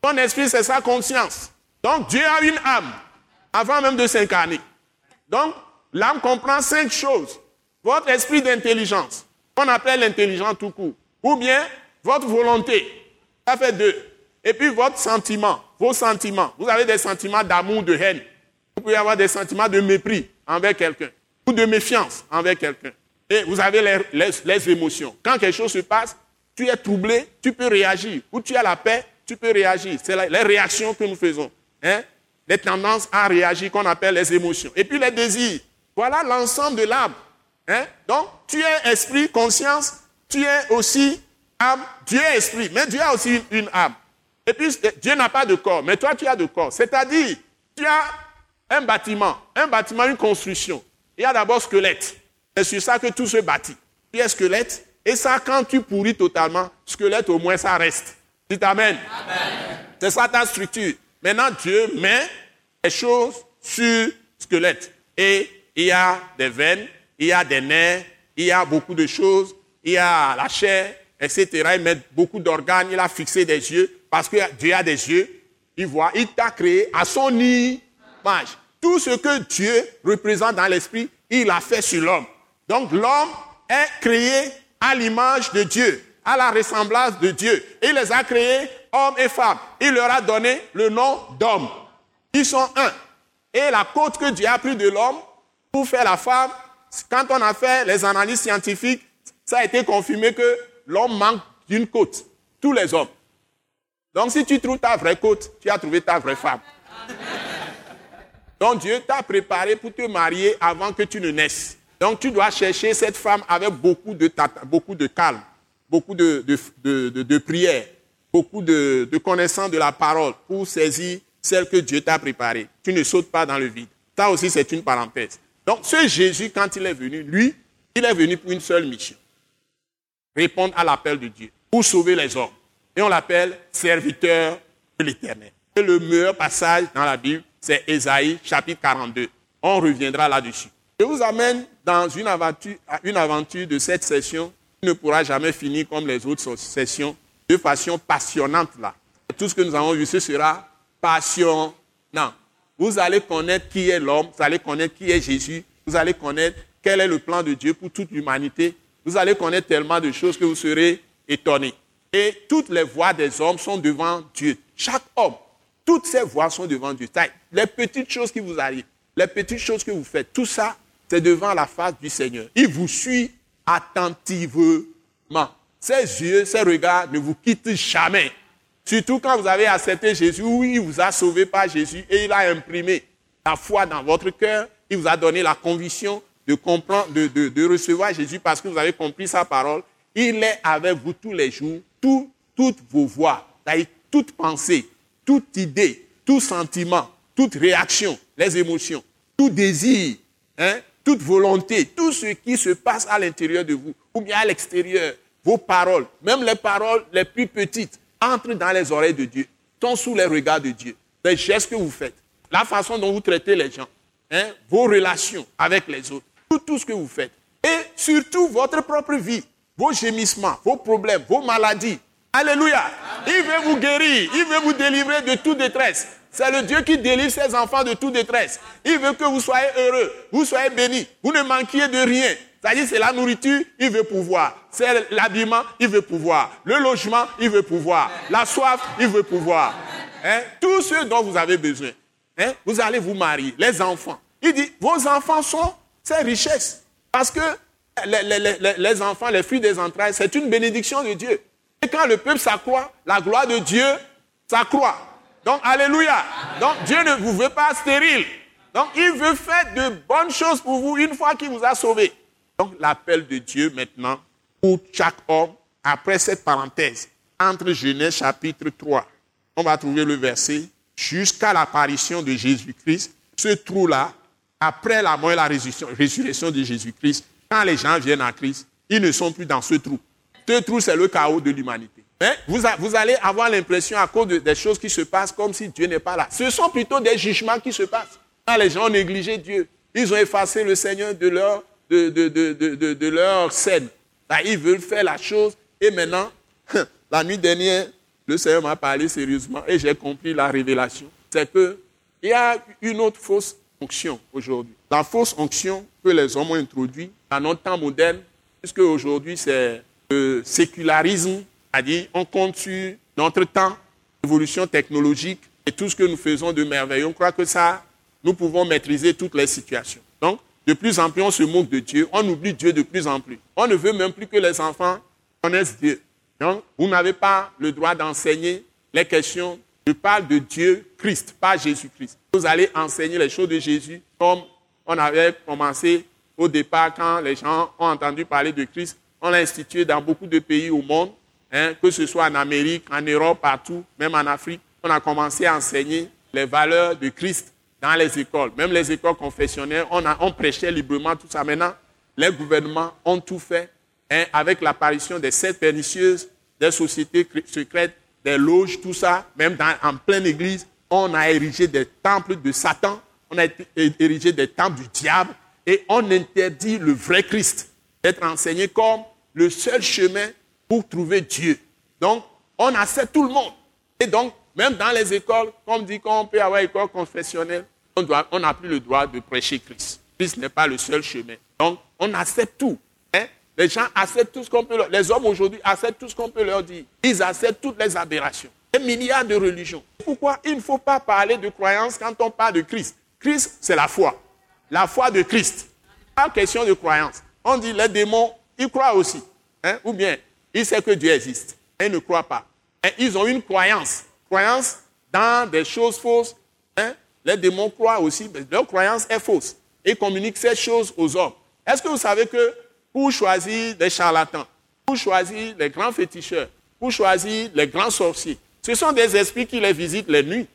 Ton esprit, c'est sa conscience. Donc Dieu a une âme avant même de s'incarner. Donc l'âme comprend cinq choses. Votre esprit d'intelligence, qu'on appelle l'intelligence tout court. Ou bien votre volonté, ça fait deux. Et puis votre sentiment, vos sentiments. Vous avez des sentiments d'amour, de haine. Vous pouvez avoir des sentiments de mépris envers quelqu'un ou de méfiance envers quelqu'un. Et vous avez les, les, émotions. Quand quelque chose se passe, tu es troublé, tu peux réagir. Ou tu as la paix, tu peux réagir. C'est les réactions que nous faisons. Hein? Les tendances à réagir qu'on appelle les émotions. Et puis les désirs. Voilà l'ensemble de l'âme. Hein? Donc, tu es esprit, conscience, tu es aussi âme. Dieu est esprit, mais Dieu a aussi une âme. Et puis, Dieu n'a pas de corps, mais toi, tu as de corps. C'est-à-dire, tu as un bâtiment, un bâtiment, une construction. Il y a d'abord squelette. C'est sur ça que tout se bâtit. Tu es squelette, et ça, quand tu pourris totalement, squelette, au moins, ça reste. Dites Amen. amen. C'est ça ta structure. Maintenant, Dieu met les choses sur squelette. Et il y a des veines, il y a des nerfs, il y a beaucoup de choses, il y a la chair, etc. Il met beaucoup d'organes, il a fixé des yeux, parce que Dieu a des yeux, il voit, il t'a créé à son image. Tout ce que Dieu représente dans l'esprit, il a fait sur l'homme. Donc l'homme est créé à l'image de Dieu, à la ressemblance de Dieu. Il les a créés, hommes et femmes. Il leur a donné le nom d'homme. Ils sont un. Et la côte que Dieu a pris de l'homme pour faire la femme, quand on a fait les analyses scientifiques, ça a été confirmé que l'homme manque d'une côte. Tous les hommes. Donc si tu trouves ta vraie côte, tu as trouvé ta vraie femme. Donc Dieu t'a préparé pour te marier avant que tu ne naisses. Donc tu dois chercher cette femme avec beaucoup de, beaucoup de calme, beaucoup de, de, prière, beaucoup de, connaissance de la parole pour saisir celle que Dieu t'a préparée. Tu ne sautes pas dans le vide. Ça aussi, c'est une parenthèse. Donc ce Jésus, quand il est venu, lui, il est venu pour une seule mission. Répondre à l'appel de Dieu, pour sauver les hommes et on l'appelle serviteur de l'Éternel. Et le meilleur passage dans la Bible, c'est Ésaïe chapitre 42. On reviendra là-dessus. Je vous amène dans une aventure, une aventure de cette session qui ne pourra jamais finir comme les autres sessions, de façon passionnante là. Tout ce que nous avons vu, ce sera passionnant. Vous allez connaître qui est l'homme, vous allez connaître qui est Jésus, vous allez connaître quel est le plan de Dieu pour toute l'humanité. Vous allez connaître tellement de choses que vous serez étonnés. Et toutes les voix des hommes sont devant Dieu. Chaque homme, toutes ces voix sont devant Dieu. Les petites choses qui vous arrivent, les petites choses que vous faites, tout ça, c'est devant la face du Seigneur. Il vous suit attentivement. Ses yeux, ses regards ne vous quittent jamais. Surtout quand vous avez accepté Jésus, oui, il vous a sauvé par Jésus et il a imprimé la foi dans votre cœur. Il vous a donné la conviction de comprendre, de, de recevoir Jésus parce que vous avez compris sa parole. Il est avec vous tous les jours toutes vos voix, toute pensée, toute idée, tout sentiment, toute réaction, les émotions, tout désir, hein, toute volonté, tout ce qui se passe à l'intérieur de vous ou bien à l'extérieur, vos paroles, même les paroles les plus petites, entrent dans les oreilles de Dieu, sont sous les regards de Dieu. Les gestes que vous faites, la façon dont vous traitez les gens, hein, vos relations avec les autres, tout, tout ce que vous faites. Et surtout votre propre vie vos gémissements, vos problèmes, vos maladies. Alléluia. Il veut vous guérir, il veut vous délivrer de toute détresse. C'est le Dieu qui délivre ses enfants de toute détresse. Il veut que vous soyez heureux, vous soyez bénis, vous ne manquiez de rien. C'est-à-dire, c'est la nourriture, il veut pouvoir. C'est l'habillement, il veut pouvoir. Le logement, il veut pouvoir. La soif, il veut pouvoir. Hein? Tout ce dont vous avez besoin. Hein? Vous allez vous marier, les enfants. Il dit, vos enfants sont ces richesses. Parce que les, enfants, les filles des entrailles, c'est une bénédiction de Dieu. Et quand le peuple s'accroît, la gloire de Dieu s'accroît. Donc, Alléluia. Donc, Dieu ne vous veut pas stérile. Donc, il veut faire de bonnes choses pour vous une fois qu'il vous a sauvé. Donc, l'appel de Dieu maintenant pour chaque homme, après cette parenthèse, entre Genèse chapitre 3, on va trouver le verset, jusqu'à l'apparition de Jésus-Christ, ce trou-là, après la mort et la résurrection de Jésus-Christ, quand les gens viennent en Christ, ils ne sont plus dans ce trou. Ce trou, c'est le chaos de l'humanité. Vous, vous, allez avoir l'impression, à cause des choses qui se passent, comme si Dieu n'est pas là. Ce sont plutôt des jugements qui se passent. Les gens ont négligé Dieu, ils ont effacé le Seigneur de leur scène. ils veulent faire la chose. Et maintenant, la nuit dernière, le Seigneur m'a parlé sérieusement et j'ai compris la révélation. C'est qu'il y a une autre fausse onction aujourd'hui. La fausse onction que les hommes ont introduite dans notre temps moderne, puisque aujourd'hui c'est le sécularisme, c'est-à-dire on compte sur notre temps, l'évolution technologique et tout ce que nous faisons de merveilleux. On croit que ça, nous pouvons maîtriser toutes les situations. Donc, de plus en plus, on se moque de Dieu, on oublie Dieu de plus en plus. On ne veut même plus que les enfants connaissent Dieu. Donc, vous n'avez pas le droit d'enseigner les questions. Je parle de Dieu Christ, pas Jésus-Christ. Vous allez enseigner les choses de Jésus comme on avait commencé au départ quand les gens ont entendu parler de Christ. On l'a institué dans beaucoup de pays au monde, hein, que ce soit en Amérique, en Europe, partout, même en Afrique. On a commencé à enseigner les valeurs de Christ dans les écoles, même les écoles confessionnelles. On, a, on prêchait librement tout ça. Maintenant, les gouvernements ont tout fait hein, avec l'apparition des sept pernicieuses, des sociétés secrètes, des loges, tout ça, même en pleine église. On a érigé des temples de Satan, on a érigé des temples du diable et on interdit le vrai Christ d'être enseigné comme le seul chemin pour trouver Dieu. Donc, on accepte tout le monde. Et donc, même dans les écoles, comme dit qu'on peut avoir école confessionnelle, on n'a plus le droit de prêcher Christ. Christ n'est pas le seul chemin. Donc, on accepte tout. Hein? Les gens acceptent tout ce qu'on peut leur Les hommes aujourd'hui acceptent tout ce qu'on peut leur dire. Ils acceptent toutes les aberrations. Des milliards de religions. Pourquoi il ne faut pas parler de croyance quand on parle de Christ? Christ, c'est la foi. La foi de Christ. Pas question de croyance. On dit les démons, ils croient aussi. Hein? Ou bien, ils savent que Dieu existe. Ils ne croient pas. Ils ont une croyance. Croyance dans des choses fausses. Hein? Les démons croient aussi, mais leur croyance est fausse. Ils communiquent ces choses aux hommes. Est-ce que vous savez que pour choisir des charlatans, pour choisir les grands féticheurs, pour choisir les grands sorciers, ce sont des esprits qui les visitent les nuits.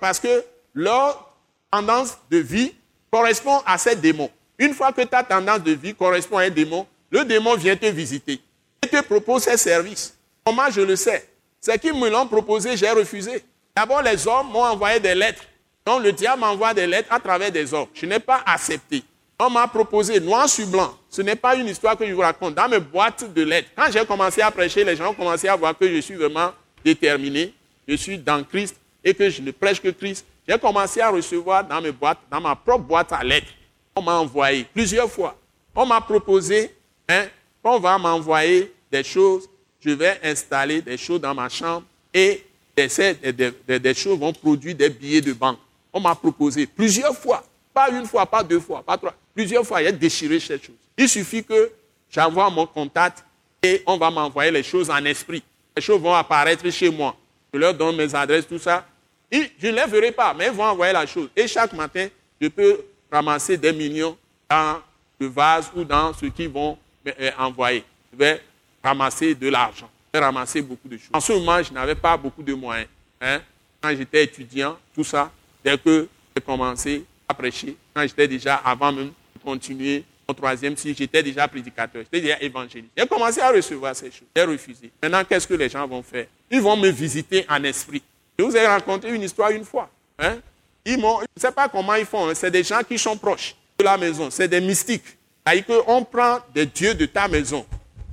Parce que leur tendance de vie correspond à ces démons. Une fois que ta tendance de vie correspond à un démon, le démon vient te visiter te propose ses services. Comment je le sais? C'est qu'ils me l'ont proposé, j'ai refusé. D'abord, les hommes m'ont envoyé des lettres. Donc, le diable m'envoie des lettres à travers des hommes. Je n'ai pas accepté. On m'a proposé noir sur blanc. Ce n'est pas une histoire que je vous raconte. Dans mes boîtes de lettres, quand j'ai commencé à prêcher, les gens ont commencé à voir que je suis vraiment déterminé. Je suis dans Christ et que je ne prêche que Christ. J'ai commencé à recevoir dans mes boîtes, dans ma propre boîte à lettres. On m'a envoyé plusieurs fois. On m'a proposé hein, qu'on va m'envoyer des choses. Je vais installer des choses dans ma chambre et des, des choses vont produire des billets de banque. On m'a proposé plusieurs fois, pas une fois, pas deux fois, pas trois, plusieurs fois, a déchiré ces choses. Il suffit que j'envoie mon contact et on va m'envoyer les choses en esprit. Les choses vont apparaître chez moi. Je leur donne mes adresses, tout ça. Et je ne les verrai pas, mais ils vont envoyer la chose. Et chaque matin, je peux ramasser des millions dans le vase ou dans ce qu'ils vont euh, envoyer. Je vais ramasser de l'argent. Ramasser beaucoup de choses. En ce moment, je n'avais pas beaucoup de moyens. Hein. Quand j'étais étudiant, tout ça, dès que j'ai commencé à prêcher, quand j'étais déjà, avant même de continuer mon troisième cycle, j'étais déjà prédicateur, j'étais déjà évangéliste. J'ai commencé à recevoir ces choses. J'ai refusé. Maintenant, qu'est-ce que les gens vont faire? Ils vont me visiter en esprit. Je vous ai raconté une histoire une fois. Hein? Ils je ne sais pas comment ils font. Hein. C'est des gens qui sont proches de la maison. C'est des mystiques. C'est-à-dire qu'on prend des dieux de ta maison,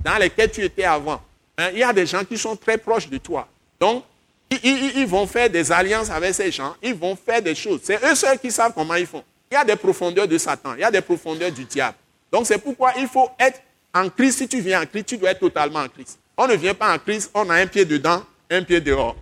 dans lesquels tu étais avant. Hein. Il y a des gens qui sont très proches de toi. Donc, ils, vont faire des alliances avec ces gens. Ils vont faire des choses. C'est eux seuls qui savent comment ils font. Il y a des profondeurs de Satan. Il y a des profondeurs du diable. Donc, c'est pourquoi il faut être en Christ. Si tu viens en Christ, tu dois être totalement en Christ. On ne vient pas en Christ, on a un pied dedans, un pied dehors.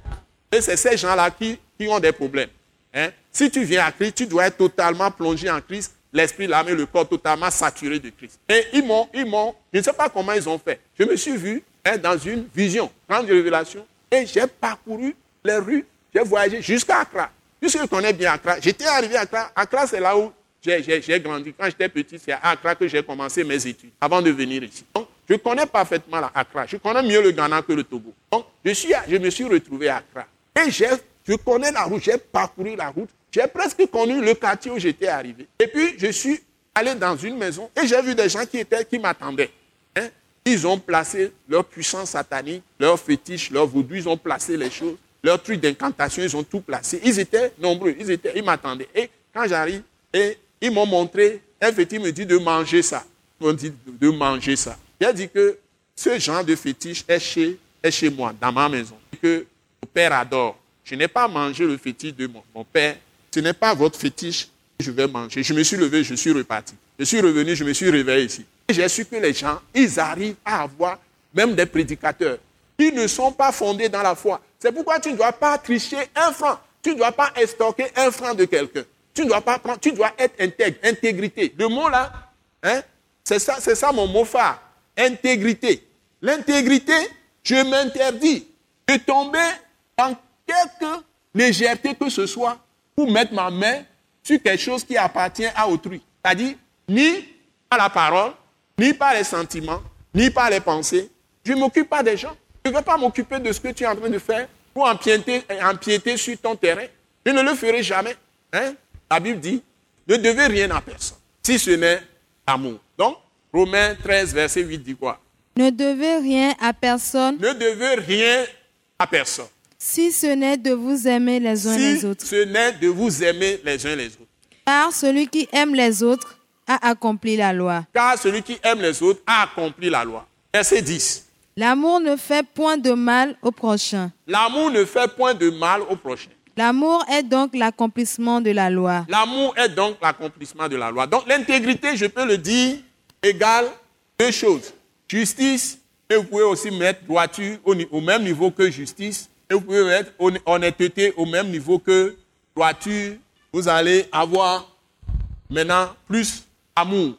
Et c'est ces gens-là qui, ont des problèmes. Hein. Si tu viens à Christ, tu dois être totalement plongé en Christ, l'esprit, l'âme et le corps totalement saturés de Christ. Et ils m'ont, ils m'ont, je ne sais pas comment ils ont fait. Je me suis vu hein, dans une vision, grande révélation, et j'ai parcouru les rues, j'ai voyagé jusqu'à Accra. Puisque je connais bien Accra, j'étais arrivé à Accra. Accra, c'est là où j'ai grandi. Quand j'étais petit, c'est à Accra que j'ai commencé mes études, avant de venir ici. Donc, je connais parfaitement la Accra. Je connais mieux le Ghana que le Togo. Donc, je, je me suis retrouvé à Accra. Et je connais la route, j'ai parcouru la route, j'ai presque connu le quartier où j'étais arrivé. Et puis, je suis allé dans une maison et j'ai vu des gens qui, étaient, qui m'attendaient. Hein. Ils ont placé leur puissance satanique, leur fétiche, leur vaudou, ils ont placé les choses, leur truc d'incantation, ils ont tout placé. Ils étaient nombreux, ils, étaient, ils m'attendaient. Et quand j'arrive, ils m'ont montré, un fétiche me dit de manger ça. Ils m'ont dit de manger ça. J'ai dit que ce genre de fétiche est chez, est chez moi, dans ma maison. Que mon père adore. Je n'ai pas mangé le fétiche de mon, père. Ce n'est pas votre fétiche que je vais manger. Je me suis levé, je suis reparti. Je suis revenu, je me suis réveillé ici. Et j'ai su que les gens, ils arrivent à avoir même des prédicateurs qui ne sont pas fondés dans la foi. C'est pourquoi tu ne dois pas tricher un franc. Tu ne dois pas estorquer un franc de quelqu'un. Tu ne dois pas prendre, tu dois être intègre, intégrité. Le mot là, hein, c'est ça, c'est ça mon mot phare. Intégrité. L'intégrité, je m'interdis de tomber dans quelque légèreté que ce soit pour mettre ma main sur quelque chose qui appartient à autrui. C'est-à-dire, ni par la parole, ni par les sentiments, ni par les pensées. Je ne m'occupe pas des gens. Je ne vais pas m'occuper de ce que tu es en train de faire pour empiéter, empiéter sur ton terrain. Je ne le ferai jamais. Hein? La Bible dit, ne devez rien à personne, si ce n'est l'amour. Donc, Romains 13, verset 8 dit quoi? Ne devez rien à personne Ne devez rien à personne. Si ce n'est de vous aimer les uns Si les autres. ce n'est de vous aimer les uns les autres. Car celui qui aime les autres a accompli la loi. Car celui qui aime les autres a accompli la loi. Verset 10. L'amour ne fait point de mal au prochain. L'amour ne fait point de mal au prochain. L'amour est donc l'accomplissement de la loi. L'amour est donc l'accomplissement de la loi. Donc l'intégrité, je peux le dire, égale deux choses. Justice, et vous pouvez aussi mettre droiture au même niveau que justice, et vous pouvez hon- honnêteté au même niveau que droiture. Vous allez avoir maintenant plus amour.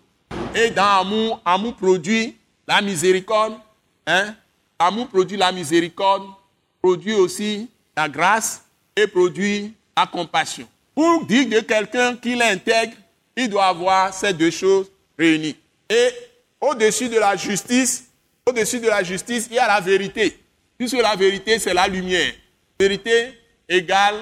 Et dans amour, amour produit la miséricorde. Hein? Amour produit la miséricorde, produit aussi la grâce et produit la compassion. Pour dire de quelqu'un qu'il intègre, il doit avoir ces deux choses réunies. Et au-dessus de la justice, au-dessus de la justice, il y a la vérité. Puisque la vérité, c'est la lumière. Vérité égale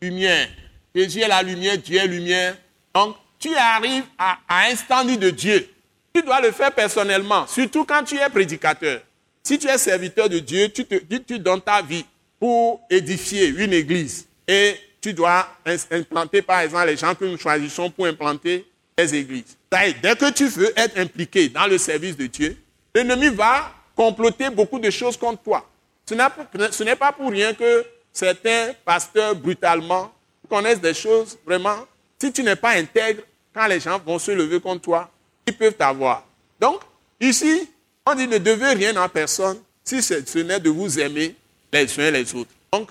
lumière. Jésus est la lumière, Dieu est lumière. Donc, tu arrives à, à un standard de Dieu. Tu dois le faire personnellement, surtout quand tu es prédicateur. Si tu es serviteur de Dieu, tu, te, tu- donnes ta vie pour édifier une église. Et tu dois implanter, par exemple, les gens que nous choisissons pour implanter les églises. Dès que tu veux être impliqué dans le service de Dieu, l'ennemi va comploter beaucoup de choses contre toi. Ce n'est pas- pour rien que certains pasteurs, brutalement, connaissent des choses vraiment. Si tu n'es pas intègre, quand les gens vont se lever contre toi, ils peuvent t'avoir. Donc, ici, on dit ne devez rien à personne si ce ce n'est de vous aimer les uns les autres. Donc,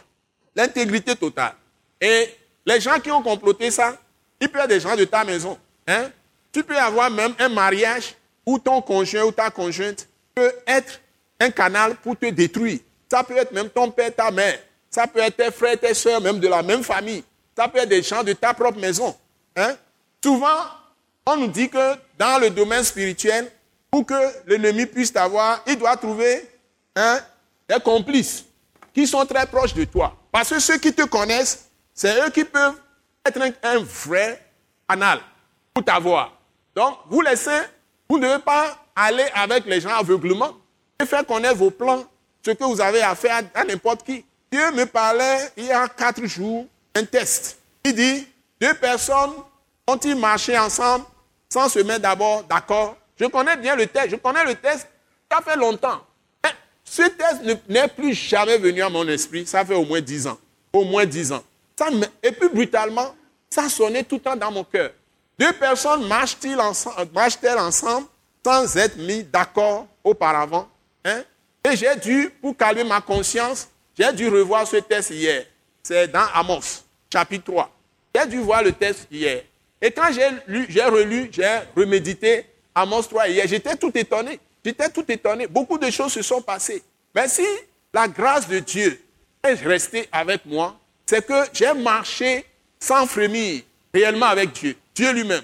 l'intégrité totale. Et les gens qui ont comploté ça, ils peuvent être des gens de ta maison. Hein? Tu peux avoir même un mariage où ton conjoint ou ta conjointe peut être un canal pour te détruire. Ça peut être même ton père, ta mère. Ça peut être tes frères, tes soeurs, même de la même famille. Ça peut être des gens de ta propre maison. Hein? Souvent, on nous dit que dans le domaine spirituel, pour que l'ennemi puisse t'avoir, il doit trouver hein, des complices qui sont très proches de toi. Parce que ceux qui te connaissent, c'est eux qui peuvent être un, vrai canal pour t'avoir. Donc, vous saints, vous ne devez pas aller avec les gens aveuglement et faire connaître vos plans, ce que vous avez à faire à, n'importe qui. Dieu me parlait il y a quatre jours, un test. Il dit, deux personnes ont-ils marché ensemble sans se mettre d'abord d'accord? Je connais bien le test, je connais le test, ça fait longtemps. Ce test ne- n'est plus jamais venu à mon esprit, ça fait au moins dix ans. Au moins dix ans. Ça et puis brutalement, ça sonnait tout le temps dans mon cœur. Deux personnes marchent-ils ensemble, marchent-elles ensemble sans être mis d'accord auparavant? Hein? Et j'ai dû, pour calmer ma conscience, j'ai dû revoir ce test hier. C'est dans Amos, chapitre 3. J'ai dû voir le test hier. Et quand j'ai lu, j'ai relu, j'ai remédité Amos 3 hier, j'étais tout étonné. J'étais tout étonné. Beaucoup de choses se sont passées. Mais si la grâce de Dieu est restée avec moi, c'est que j'ai marché sans frémir réellement avec Dieu, Dieu lui-même.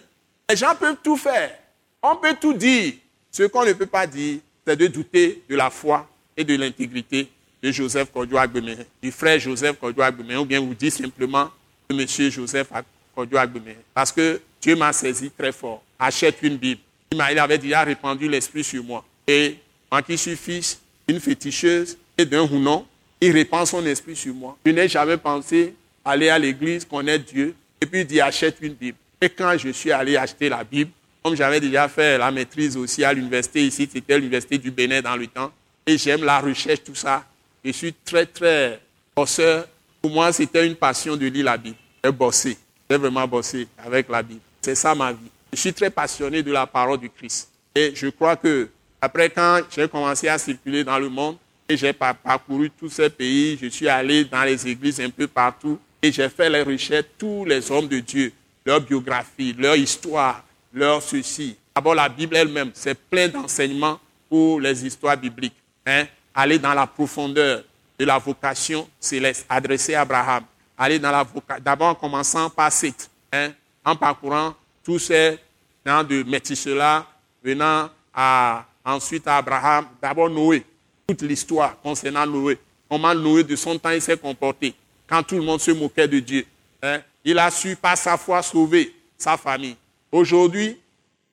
Les gens peuvent tout faire. On peut tout dire. Ce qu'on ne peut pas dire, c'est de douter de la foi et de l'intégrité de Joseph Kodjo Agbemehin, du frère Joseph Kodjo Agbemehin, ou bien vous dites simplement de monsieur Joseph Kodjo Agbemehin. Parce que Dieu m'a saisi très fort. Achète une Bible. Il avait déjà répandu l'esprit sur moi. Et moi qui suis fils d'une féticheuse et d'un hounon, il répand son esprit sur moi. Je n'ai jamais pensé aller à l'église, connaître Dieu, et puis dire achète une Bible. Et quand je suis allé acheter la Bible, comme j'avais déjà fait la maîtrise aussi à l'université ici, c'était l'université du Bénin dans le temps, et j'aime la recherche, tout ça, je suis très, très bosseur. Pour moi, c'était une passion de lire la Bible. J'ai bossé. J'ai vraiment bossé avec la Bible. C'est ça ma vie. Je suis très passionné de la parole du Christ. Et je crois que, après, quand j'ai commencé à circuler dans le monde, et j'ai parcouru tous ces pays, je suis allé dans les églises un peu partout, et j'ai fait les recherches, tous les hommes de Dieu, leur biographie, leur histoire, leur ceci. D'abord, la Bible elle-même, c'est plein d'enseignements pour les histoires bibliques. Hein? Aller dans la profondeur de la vocation céleste adressée à Abraham. Aller dans la vocation, d'abord en commençant par Seth, hein? en parcourant tous ces gens de métis-là, venant à, ensuite à Abraham, d'abord Noé, toute l'histoire concernant Noé, comment Noé de son temps il s'est comporté, quand tout le monde se moquait de Dieu. Hein? Il a su par sa foi sauver sa famille. Aujourd'hui,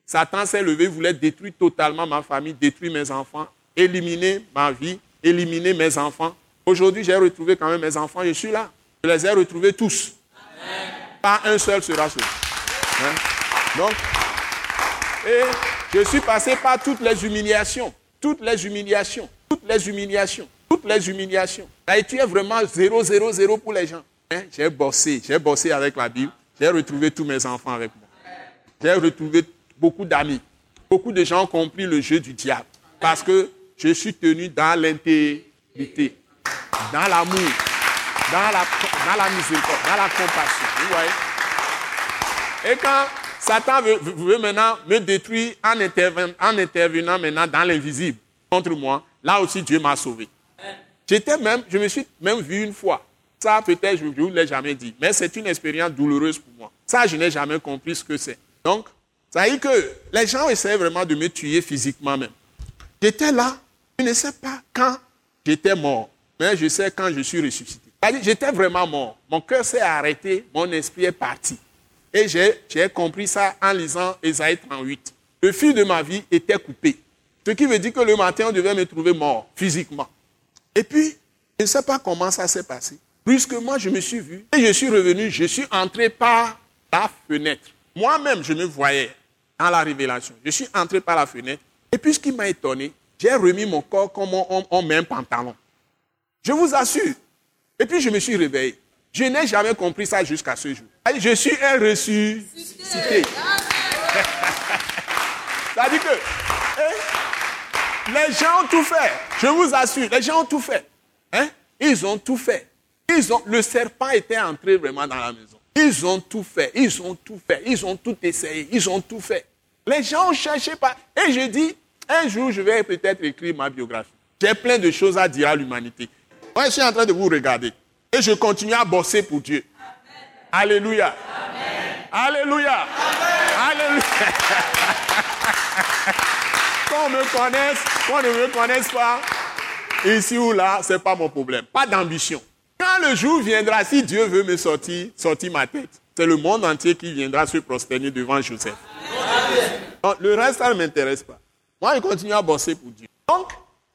Satan s'est levé, voulait détruire totalement ma famille, détruire mes enfants, éliminer ma vie, éliminer mes enfants. Aujourd'hui, j'ai retrouvé quand même mes enfants, je suis là. Je les ai retrouvés tous. Pas un seul sera sauvé. Hein? Donc, et je suis passé par toutes les humiliations, toutes les humiliations, toutes les humiliations, toutes les humiliations. Et tu es vraiment 0, 0, 0 pour les gens. Hein? J'ai bossé, j'ai bossé avec la Bible, j'ai retrouvé tous mes enfants avec moi. J'ai retrouvé beaucoup d'amis. Beaucoup de gens ont compris le jeu du diable. Parce que je suis tenu dans l'intégrité, dans l'amour, dans la, miséricorde, dans la compassion. Vous voyez? Et quand Satan veut, maintenant me détruire en intervenant, en intervenant maintenant dans l'invisible contre moi, là aussi Dieu m'a sauvé. J'étais même, je me suis même vu une fois. Ça, peut-être, je ne vous l'ai jamais dit. Mais c'est une expérience douloureuse pour moi. Ça, je n'ai jamais compris ce que c'est. Donc, ça veut dire que les gens essaient vraiment de me tuer physiquement même. J'étais là, je ne sais pas quand j'étais mort, mais je sais quand je suis ressuscité. J'étais vraiment mort. Mon cœur s'est arrêté, mon esprit est parti. Et j'ai compris ça en lisant Esaïe 38. Le fil de ma vie était coupé. Ce qui veut dire que le matin, on devait me trouver mort, physiquement. Et puis, je ne sais pas comment ça s'est passé. Brusquement, je me suis vu et je suis revenu, je suis entré par la fenêtre. Moi-même, je me voyais dans la révélation. Je suis entré par la fenêtre. Et puis, ce qui m'a étonné, j'ai remis mon corps comme on, met un pantalon. Je vous assure. Et puis, je me suis réveillé. Je n'ai jamais compris ça jusqu'à ce jour. Je suis un ressuscité. C'est-à-dire que hein, les gens ont tout fait. Je vous assure, les gens ont tout fait. Hein? Ils ont tout fait. Ils ont, le serpent était entré vraiment dans la maison. Ils ont tout fait. Ils ont tout fait. Ils ont tout essayé. Ils ont tout fait. Les gens ont cherché pas. Et je dis, un jour, je vais peut-être écrire ma biographie. J'ai plein de choses à dire à l'humanité. Moi, je suis en train de vous regarder. Et je continue à bosser pour Dieu. Alléluia. Alléluia. Alléluia. qu'on me connaisse, qu'on ne me connaisse pas, ici ou là, ce n'est pas mon problème. Pas d'ambition. Quand le jour viendra, si Dieu veut me sortir, sortir ma tête, c'est le monde entier qui viendra se prosterner devant Joseph. le reste, ça ne m'intéresse pas. Moi, je continue à bosser pour Dieu. Donc,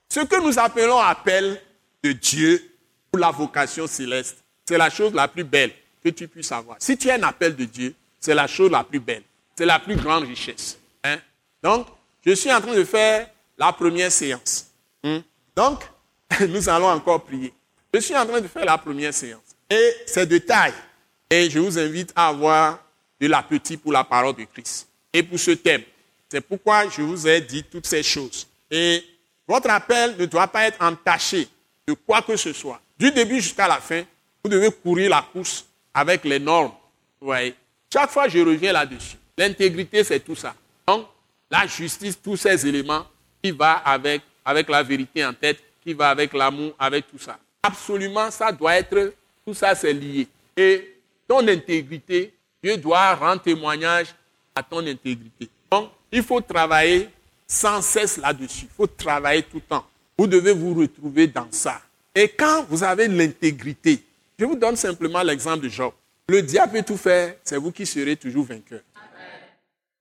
ce que nous appelons appel de Dieu pour la vocation céleste, c'est la chose la plus belle que tu puisses avoir. Si tu as un appel de Dieu, c'est la chose la plus belle. C'est la plus grande richesse. Hein? Donc, je suis en train de faire la première séance. Hein? Donc, nous allons encore prier. Je suis en train de faire la première séance. Et c'est de taille. Et je vous invite à avoir de l'appétit pour la parole de Christ. Et pour ce thème. C'est pourquoi je vous ai dit toutes ces choses. Et votre appel ne doit pas être entaché de quoi que ce soit. Du début jusqu'à la fin, vous devez courir la course avec les normes. Vous voyez Chaque fois, je reviens là-dessus. L'intégrité, c'est tout ça. Donc, la justice, tous ces éléments qui vont avec, avec la vérité en tête, qui va avec l'amour, avec tout ça. Absolument, ça doit être, tout ça c'est lié. Et ton intégrité, Dieu doit rendre témoignage à ton intégrité. Donc, il faut travailler sans cesse là-dessus. Il faut travailler tout le temps. Vous devez vous retrouver dans ça. Et quand vous avez l'intégrité, je vous donne simplement l'exemple de Job. Le diable peut tout faire, c'est vous qui serez toujours vainqueur.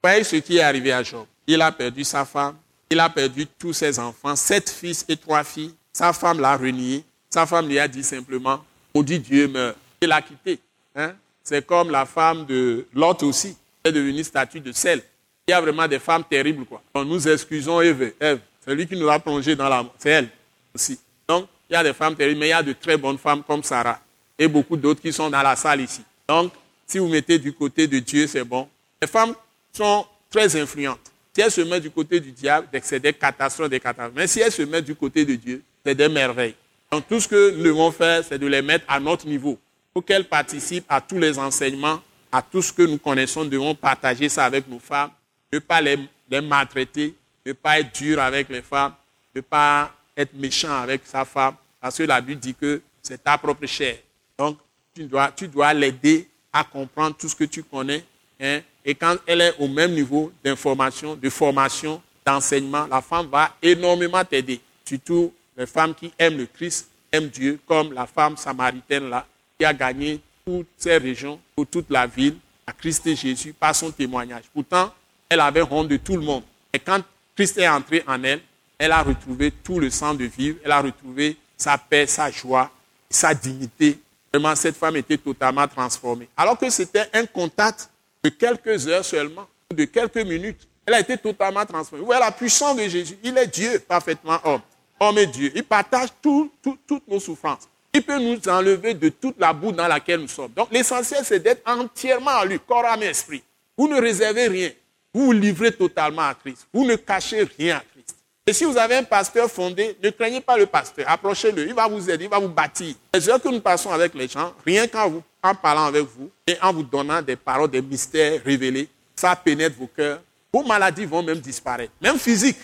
Voyez ce qui est arrivé à Job. Il a perdu sa femme, il a perdu tous ses enfants, sept fils et trois filles. Sa femme l'a renié. Sa femme lui a dit simplement, maudit Dieu meurt. Il l'a quitté. Hein? C'est comme la femme de Lot aussi. Elle est devenue statue de sel. Il y a vraiment des femmes terribles. Quoi. nous excusons Eve. C'est lui qui nous a plongé dans la mort. C'est elle aussi. Donc, il y a des femmes terribles, mais il y a de très bonnes femmes comme Sarah et beaucoup d'autres qui sont dans la salle ici. Donc, si vous mettez du côté de Dieu, c'est bon. Les femmes sont très influentes. Si elles se mettent du côté du diable, c'est des catastrophes, des catastrophes. Mais si elles se mettent du côté de Dieu, c'est des merveilles. Donc tout ce que nous devons faire, c'est de les mettre à notre niveau. Pour qu'elles participent à tous les enseignements, à tout ce que nous connaissons, nous devons partager ça avec nos femmes, ne pas les, maltraiter, ne pas être dur avec les femmes, ne pas être méchant avec sa femme, parce que la Bible dit que c'est ta propre chair. Donc, tu dois, tu dois l'aider à comprendre tout ce que tu connais. Hein, et quand elle est au même niveau d'information, de formation, d'enseignement, la femme va énormément t'aider. Surtout les femmes qui aiment le Christ, aiment Dieu, comme la femme samaritaine là, qui a gagné toutes ces régions, pour toute la ville, à Christ et Jésus, par son témoignage. Pourtant, elle avait honte de tout le monde. Et quand Christ est entré en elle, elle a retrouvé tout le sens de vivre, elle a retrouvé sa paix, sa joie, sa dignité. Vraiment, cette femme était totalement transformée. Alors que c'était un contact de quelques heures seulement, de quelques minutes. Elle a été totalement transformée. Vous voyez la puissance de Jésus? Il est Dieu, parfaitement homme. Homme et Dieu. Il partage toutes nos souffrances. Il peut nous enlever de toute la boue dans laquelle nous sommes. Donc l'essentiel, c'est d'être entièrement à lui, corps, âme et esprit. Vous ne réservez rien. Vous vous livrez totalement à Christ. Vous ne cachez rien à Christ. Et si vous avez un pasteur fondé, ne craignez pas le pasteur. Approchez-le. Il va vous aider, il va vous bâtir. Les heures que nous passons avec les gens, rien qu'en en parlant avec vous et en vous donnant des paroles, des mystères révélés, ça pénètre vos cœurs. Vos maladies vont même disparaître, même physiques.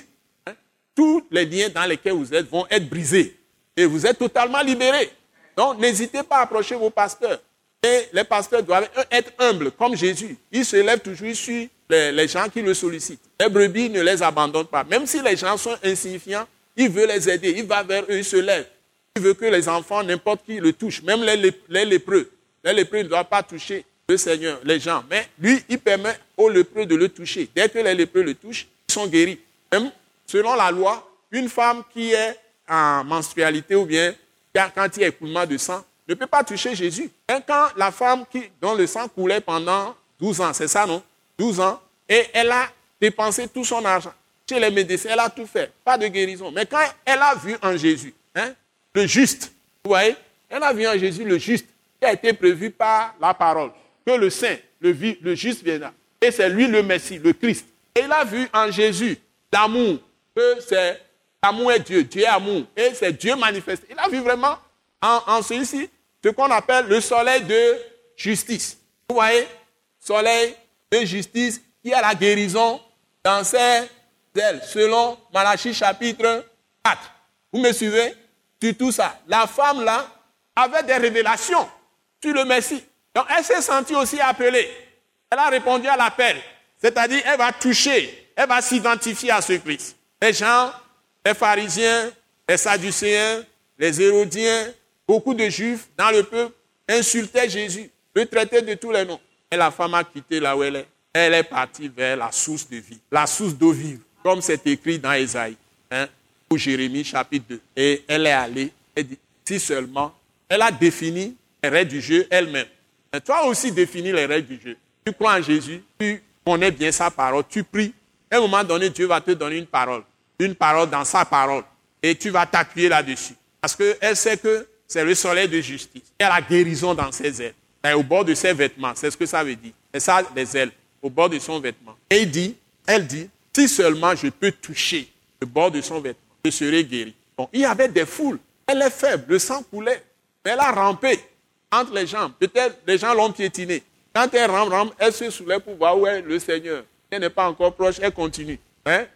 Tous les liens dans lesquels vous êtes vont être brisés et vous êtes totalement libérés. Donc, n'hésitez pas à approcher vos pasteurs. Et les pasteurs doivent être humbles, comme Jésus. Il se lève toujours, suit les, gens qui le sollicitent. Les brebis ne les abandonnent pas. Même si les gens sont insignifiants, il veut les aider. Il va vers eux, il se lève. Il veut que les enfants, n'importe qui, le touchent, même les, lépreux. Les lépreux ne doivent pas toucher le Seigneur, les gens. Mais lui, il permet aux lépreux de le toucher. Dès que les lépreux le touchent, ils sont guéris. Selon la loi, une femme qui est en menstrualité ou bien quand il y a écoulement de sang, ne peut pas toucher Jésus. Quand la femme qui, dont le sang coulait pendant 12 ans, c'est ça, non? 12 ans, et elle a dépensé tout son argent chez les médecins, elle a tout fait, pas de guérison. Mais quand elle a vu en Jésus, hein, le juste, vous voyez, elle a vu en Jésus le juste qui a été prévu par la parole, que le saint, le, le juste viendra. Et c'est lui le Messie, le Christ. Et a vu en Jésus l'amour, que c'est l'amour est Dieu, Dieu est amour, et c'est Dieu manifesté. Il a vu vraiment en, en celui-ci ce qu'on appelle le soleil de justice. Vous voyez, soleil de justice qui a la guérison dans ses ailes, selon Malachie chapitre 4. Vous me suivez? Sur tout ça. La femme là avait des révélations sur le Messie. Donc elle s'est sentie aussi appelée. Elle a répondu à l'appel. C'est-à-dire, elle va toucher, elle va s'identifier à ce Christ. Les gens, les pharisiens, les sadducéens, les hérodiens, beaucoup de juifs dans le peuple insultaient Jésus, le traitaient de tous les noms. Et la femme a quitté là où elle est. Elle est partie vers la source de vie, la source d'eau vive, comme c'est écrit dans Ésaïe, hein, ou Jérémie chapitre 2. Et elle est allée, elle si seulement, elle a défini les règles du jeu elle-même. Toi aussi définis les règles du jeu. Tu crois en Jésus, tu connais bien sa parole, tu pries. À un moment donné, Dieu va te donner une parole, une parole dans sa parole, et tu vas t'appuyer là-dessus. Parce qu'elle sait que c'est le soleil de justice. Elle a guérison dans ses ailes. Et au bord de ses vêtements, c'est ce que ça veut dire. C'est ça, les ailes, au bord de son vêtement. Et il dit, elle dit, si seulement je peux toucher le bord de son vêtement, je serai guéri. Bon, il y avait des foules. Elle est faible, le sang coulait. Mais elle a rampé entre les jambes. Peut-être les gens l'ont piétinée. Quand elle rampe, elle se soulève pour voir où est le Seigneur. Elle n'est pas encore proche, elle continue. Hein?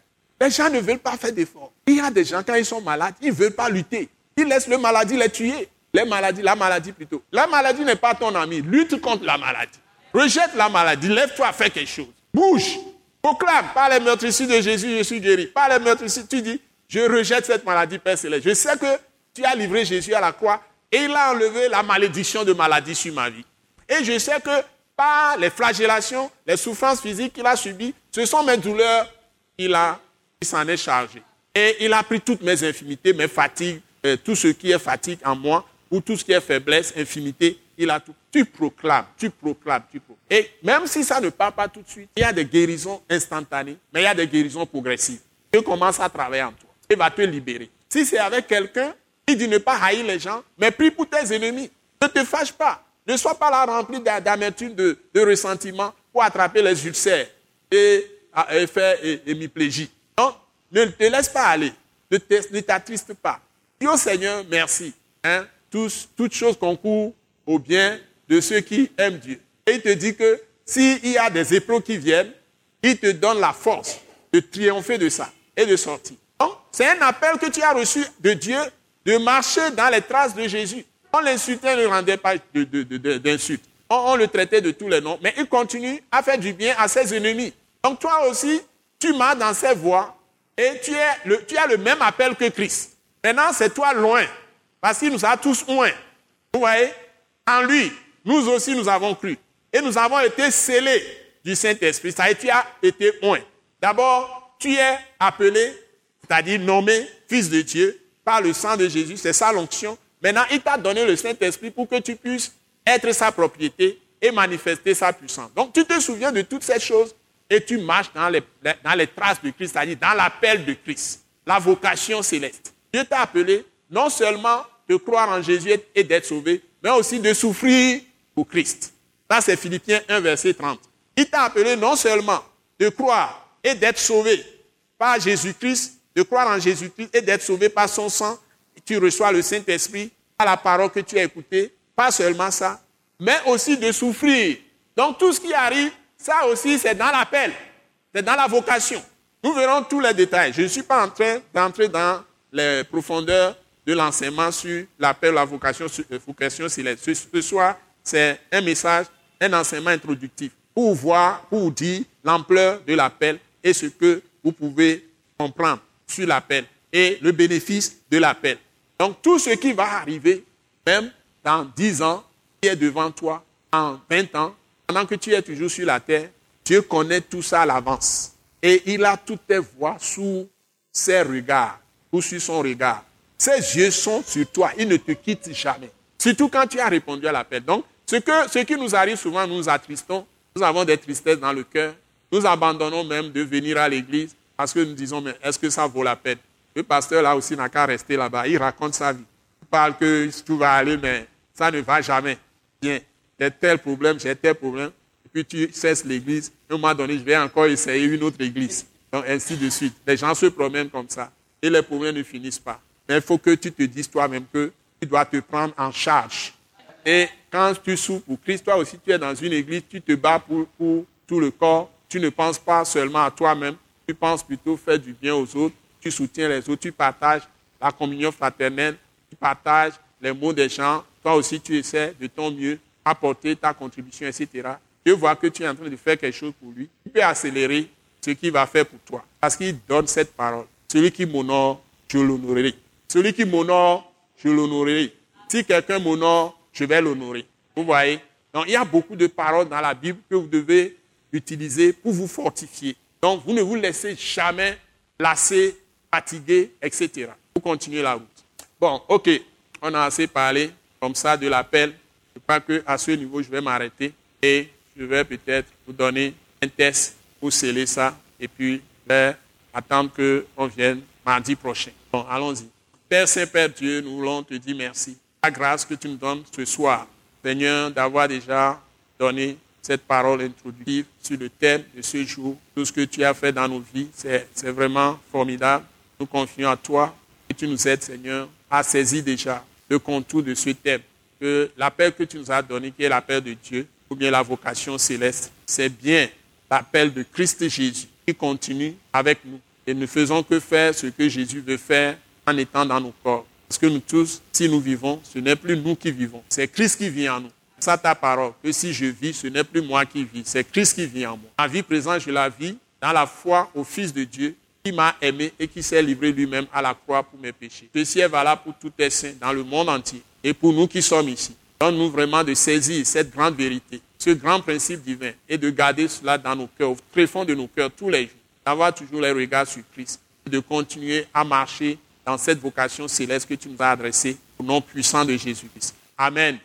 Les gens ne veulent pas faire d'efforts. Il y a des gens, quand ils sont malades, ils ne veulent pas lutter. Ils laissent le maladie les tuer. Les maladies, la maladie plutôt. La maladie n'est pas ton ami. Lutte contre la maladie. Rejette la maladie. Lève-toi, fais quelque chose. Bouge. Proclame. Par les meurtrissures de Jésus, je suis guéri. Par les meurtrissures, tu dis, je rejette cette maladie, Père Céleste. Je sais que tu as livré Jésus à la croix et il a enlevé la malédiction de maladie sur ma vie. Et je sais que par les flagellations, les souffrances physiques qu'il a subies, ce sont mes douleurs qu'il a, il s'en est chargé. Et il a pris toutes mes infimités, mes fatigues, euh, tout ce qui est fatigue en moi, ou tout ce qui est faiblesse, infimité, il a tout. Tu proclames, tu proclames, tu proclames. Et même si ça ne part pas tout de suite, il y a des guérisons instantanées, mais il y a des guérisons progressives. Dieu commence à travailler en toi. Il va te libérer. Si c'est avec quelqu'un, Il dit ne pas haïr les gens, mais prie pour tes ennemis. Ne te fâche pas. Ne sois pas là rempli d'amertume, de, ressentiment pour attraper les ulcères et, faire hémiplégie. Ne te laisse pas aller. Ne t'attriste pas. Dis au Seigneur merci. Hein, tous, toutes choses concourent au bien de ceux qui aiment Dieu. Et il te dit que s'il y a des épreuves qui viennent, il te donne la force de triompher de ça et de sortir. C'est un appel que tu as reçu de Dieu de marcher dans les traces de Jésus. On l'insultait, ne rendait pas d'insultes. On, le traitait de tous les noms, mais il continue à faire du bien à ses ennemis. Donc toi aussi, tu marches dans ses voies et tu, es le, tu as le même appel que Christ. Maintenant, c'est toi loin, parce qu'il nous a tous loin. Vous voyez? En lui, nous aussi, nous avons cru. Et nous avons été scellés du Saint-Esprit. Ça tu as été loin. D'abord, tu es appelé, c'est-à-dire nommé fils de Dieu par le sang de Jésus. C'est ça l'onction. Maintenant, il t'a donné le Saint-Esprit pour que tu puisses être sa propriété et manifester sa puissance. Donc, tu te souviens de toutes ces choses et tu marches dans les, dans les traces de Christ, c'est-à-dire dans l'appel de Christ, la vocation céleste. Dieu t'a appelé non seulement de croire en Jésus et d'être sauvé, mais aussi de souffrir pour Christ. Ça, c'est Philippiens 1, verset 30. Il t'a appelé non seulement de croire et d'être sauvé par Jésus-Christ, de croire en Jésus-Christ et d'être sauvé par son sang, tu reçois le Saint-Esprit à la parole que tu as écoutée. Pas seulement ça, mais aussi de souffrir. Donc tout ce qui arrive, ça aussi, c'est dans l'appel, c'est dans la vocation. Nous verrons tous les détails. Je ne suis pas en train d'entrer dans les profondeurs de l'enseignement sur l'appel, la vocation, la vocation céleste. Ce soir, c'est un message, un enseignement introductif pour voir, pour dire l'ampleur de l'appel et ce que vous pouvez comprendre sur l'appel et le bénéfice de l'appel. Donc tout ce qui va arriver, même dans 10 ans, qui est devant toi, en 20 ans, pendant que tu es toujours sur la terre, Dieu connaît tout ça à l'avance. Et il a toutes tes voix sous ses regards ou sur son regard. Ses yeux sont sur toi. Il ne te quitte jamais. Surtout quand tu as répondu à l'appel. Donc, ce, que, ce qui nous arrive souvent, nous nous attristons. Nous avons des tristesses dans le cœur. Nous abandonnons même de venir à l'église parce que nous disons, mais est-ce que ça vaut la peine? Le pasteur, là aussi, n'a qu'à rester là-bas. Il raconte sa vie. Il parle que tout va aller, mais ça ne va jamais. Bien, j'ai tel problème, j'ai tel problème. Et puis tu cesses l'église. Et un moment donné, je vais encore essayer une autre église. Donc, ainsi de suite. Les gens se promènent comme ça. Et les problèmes ne finissent pas. Mais il faut que tu te dises toi-même que tu dois te prendre en charge. Et quand tu souffres pour Christ, toi aussi, tu es dans une église, tu te bats pour, pour tout le corps. Tu ne penses pas seulement à toi-même. Tu penses plutôt faire du bien aux autres tu soutiens les autres, tu partages la communion fraternelle, tu partages les mots des gens, toi aussi tu essaies de ton mieux apporter ta contribution, etc. Dieu voit que tu es en train de faire quelque chose pour lui. Tu peux accélérer ce qu'il va faire pour toi. Parce qu'il donne cette parole. Celui qui m'honore, je l'honorerai. Celui qui m'honore, je l'honorerai. Si quelqu'un m'honore, je vais l'honorer. Vous voyez? Donc il y a beaucoup de paroles dans la Bible que vous devez utiliser pour vous fortifier. Donc vous ne vous laissez jamais lasser fatigué, etc. Pour continuer la route. Bon, ok, on a assez parlé comme ça de l'appel. Crois qu'à ce niveau, je vais m'arrêter et je vais peut-être vous donner un test pour sceller ça et puis attendre qu'on vienne mardi prochain. Bon, allons-y. Père Saint-Père Dieu, nous voulons te dire merci. La grâce que tu nous donnes ce soir, Seigneur, d'avoir déjà donné cette parole introductive sur le thème de ce jour. Tout ce que tu as fait dans nos vies, c'est vraiment formidable. Nous confions à toi et tu nous aides, Seigneur, à saisir déjà le contour de ce thème. Que l'appel que tu nous as donné, qui est l'appel de Dieu, ou bien la vocation céleste, c'est bien l'appel de Christ Jésus qui continue avec nous. Et ne faisons que faire ce que Jésus veut faire en étant dans nos corps. Parce que nous tous, si nous vivons, ce n'est plus nous qui vivons, c'est Christ qui vit en nous. Ça ta parole, que si je vis, ce n'est plus moi qui vis, c'est Christ qui vit en moi. Ma vie présente, je la vis dans la foi au Fils de Dieu qui m'a aimé et qui s'est livré lui-même à la croix pour mes péchés. Ceci est valable pour tous les saints dans le monde entier et pour nous qui sommes ici. Donne-nous vraiment de saisir cette grande vérité, ce grand principe divin et de garder cela dans nos cœurs, au très fond de nos cœurs tous les jours, d'avoir toujours les regards sur Christ et de continuer à marcher dans cette vocation céleste que tu nous as adressée au nom puissant de Jésus-Christ. Amen.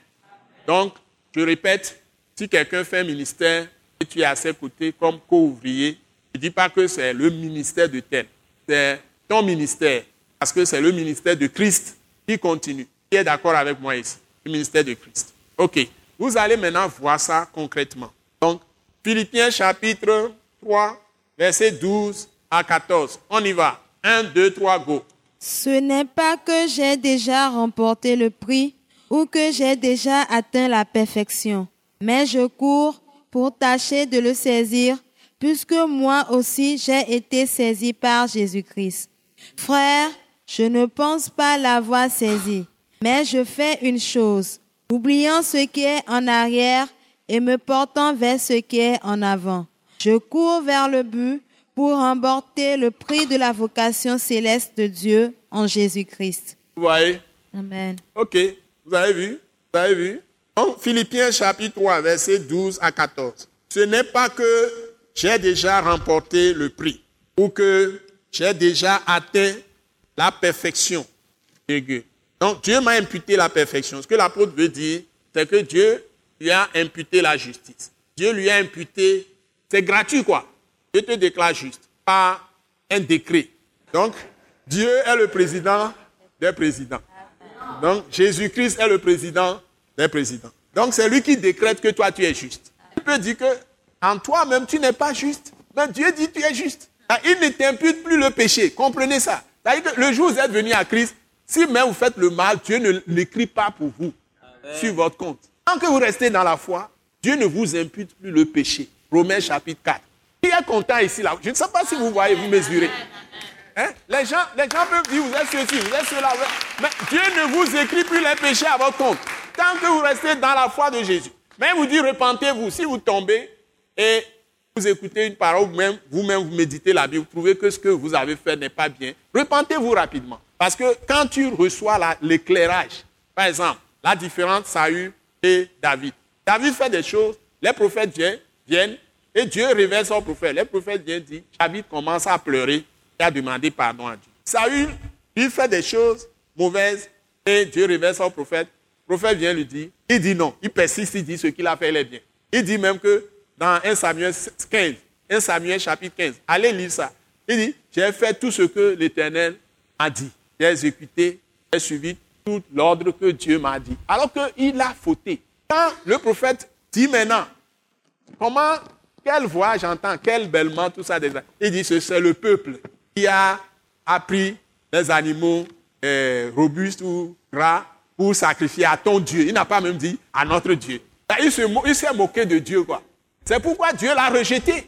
Donc, je répète, si quelqu'un fait un ministère et tu es à ses côtés comme co-ouvrier, ne dis pas que c'est le ministère de tel. C'est ton ministère. Parce que c'est le ministère de Christ Il continue. Qui est d'accord avec moi ici Le ministère de Christ. OK. Vous allez maintenant voir ça concrètement. Donc, Philippiens chapitre 3, verset 12 à 14. On y va. 1, 2, 3, go. Ce n'est pas que j'ai déjà remporté le prix ou que j'ai déjà atteint la perfection, mais je cours pour tâcher de le saisir, puisque moi aussi j'ai été saisi par Jésus-Christ. Frère, je ne pense pas l'avoir saisi, mais je fais une chose, oubliant ce qui est en arrière et me portant vers ce qui est en avant. Je cours vers le but pour remporter le prix de la vocation céleste de Dieu en Jésus-Christ. Vous voyez? Amen. Ok. Vous avez vu? Vous avez vu? Donc, Philippiens chapitre 3, verset 12 à 14. Ce n'est pas que j'ai déjà remporté le prix ou que j'ai déjà atteint la perfection. Donc, Dieu m'a imputé la perfection. Ce que l'apôtre veut dire, c'est que Dieu lui a imputé la justice. Dieu lui a imputé, c'est gratuit quoi. Dieu te déclare juste par un décret. Donc, Dieu est le président des présidents. Donc, Jésus-Christ est le président des présidents. Donc, c'est lui qui décrète que toi, tu es juste. Tu peux dire que en toi-même, tu n'es pas juste. Mais Dieu dit tu es juste. Ah, il ne t'impute plus le péché. Comprenez ça. Le jour où vous êtes venu à Christ, si même vous faites le mal, Dieu ne l'écrit pas pour vous sur votre compte. Tant que vous restez dans la foi, Dieu ne vous impute plus le péché. Romains chapitre 4. Qui est content ici là? Je ne sais pas si vous voyez, vous mesurez. Hein? Les, gens, les gens peuvent dire, vous êtes ceci, vous êtes cela. Mais Dieu ne vous écrit plus les péchés à votre compte. Tant que vous restez dans la foi de Jésus. Mais vous dit, repentez-vous. Si vous tombez et vous écoutez une parole, vous-même, vous-même vous méditez la Bible, vous trouvez que ce que vous avez fait n'est pas bien, repentez-vous rapidement. Parce que quand tu reçois l'éclairage, par exemple, la différence Saül et David. David fait des choses, les prophètes viennent, et Dieu révèle son prophète. Les prophètes viennent dire, David commence à pleurer et à demander pardon à Dieu. Saül, lui fait des choses mauvaises et Dieu révèle son prophète. Le prophète vient lui dire, il dit non, il persiste, il dit ce qu'il a fait, il est bien. Il dit même que dans 1 Samuel 15, 1 Samuel chapitre 15, allez lire ça. Il dit, j'ai fait tout ce que l'Éternel a dit. J'ai exécuté, j'ai suivi tout l'ordre que Dieu m'a dit. Alors qu'il a fauté. Quand le prophète dit maintenant, comment, quelle voix j'entends, quel bellement, tout ça, il dit, c'est le peuple qui a appris les animaux euh, robustes ou gras pour sacrifier à ton Dieu. Il n'a pas même dit à notre Dieu. Il s'est moqué de Dieu, quoi. C'est pourquoi Dieu l'a rejeté.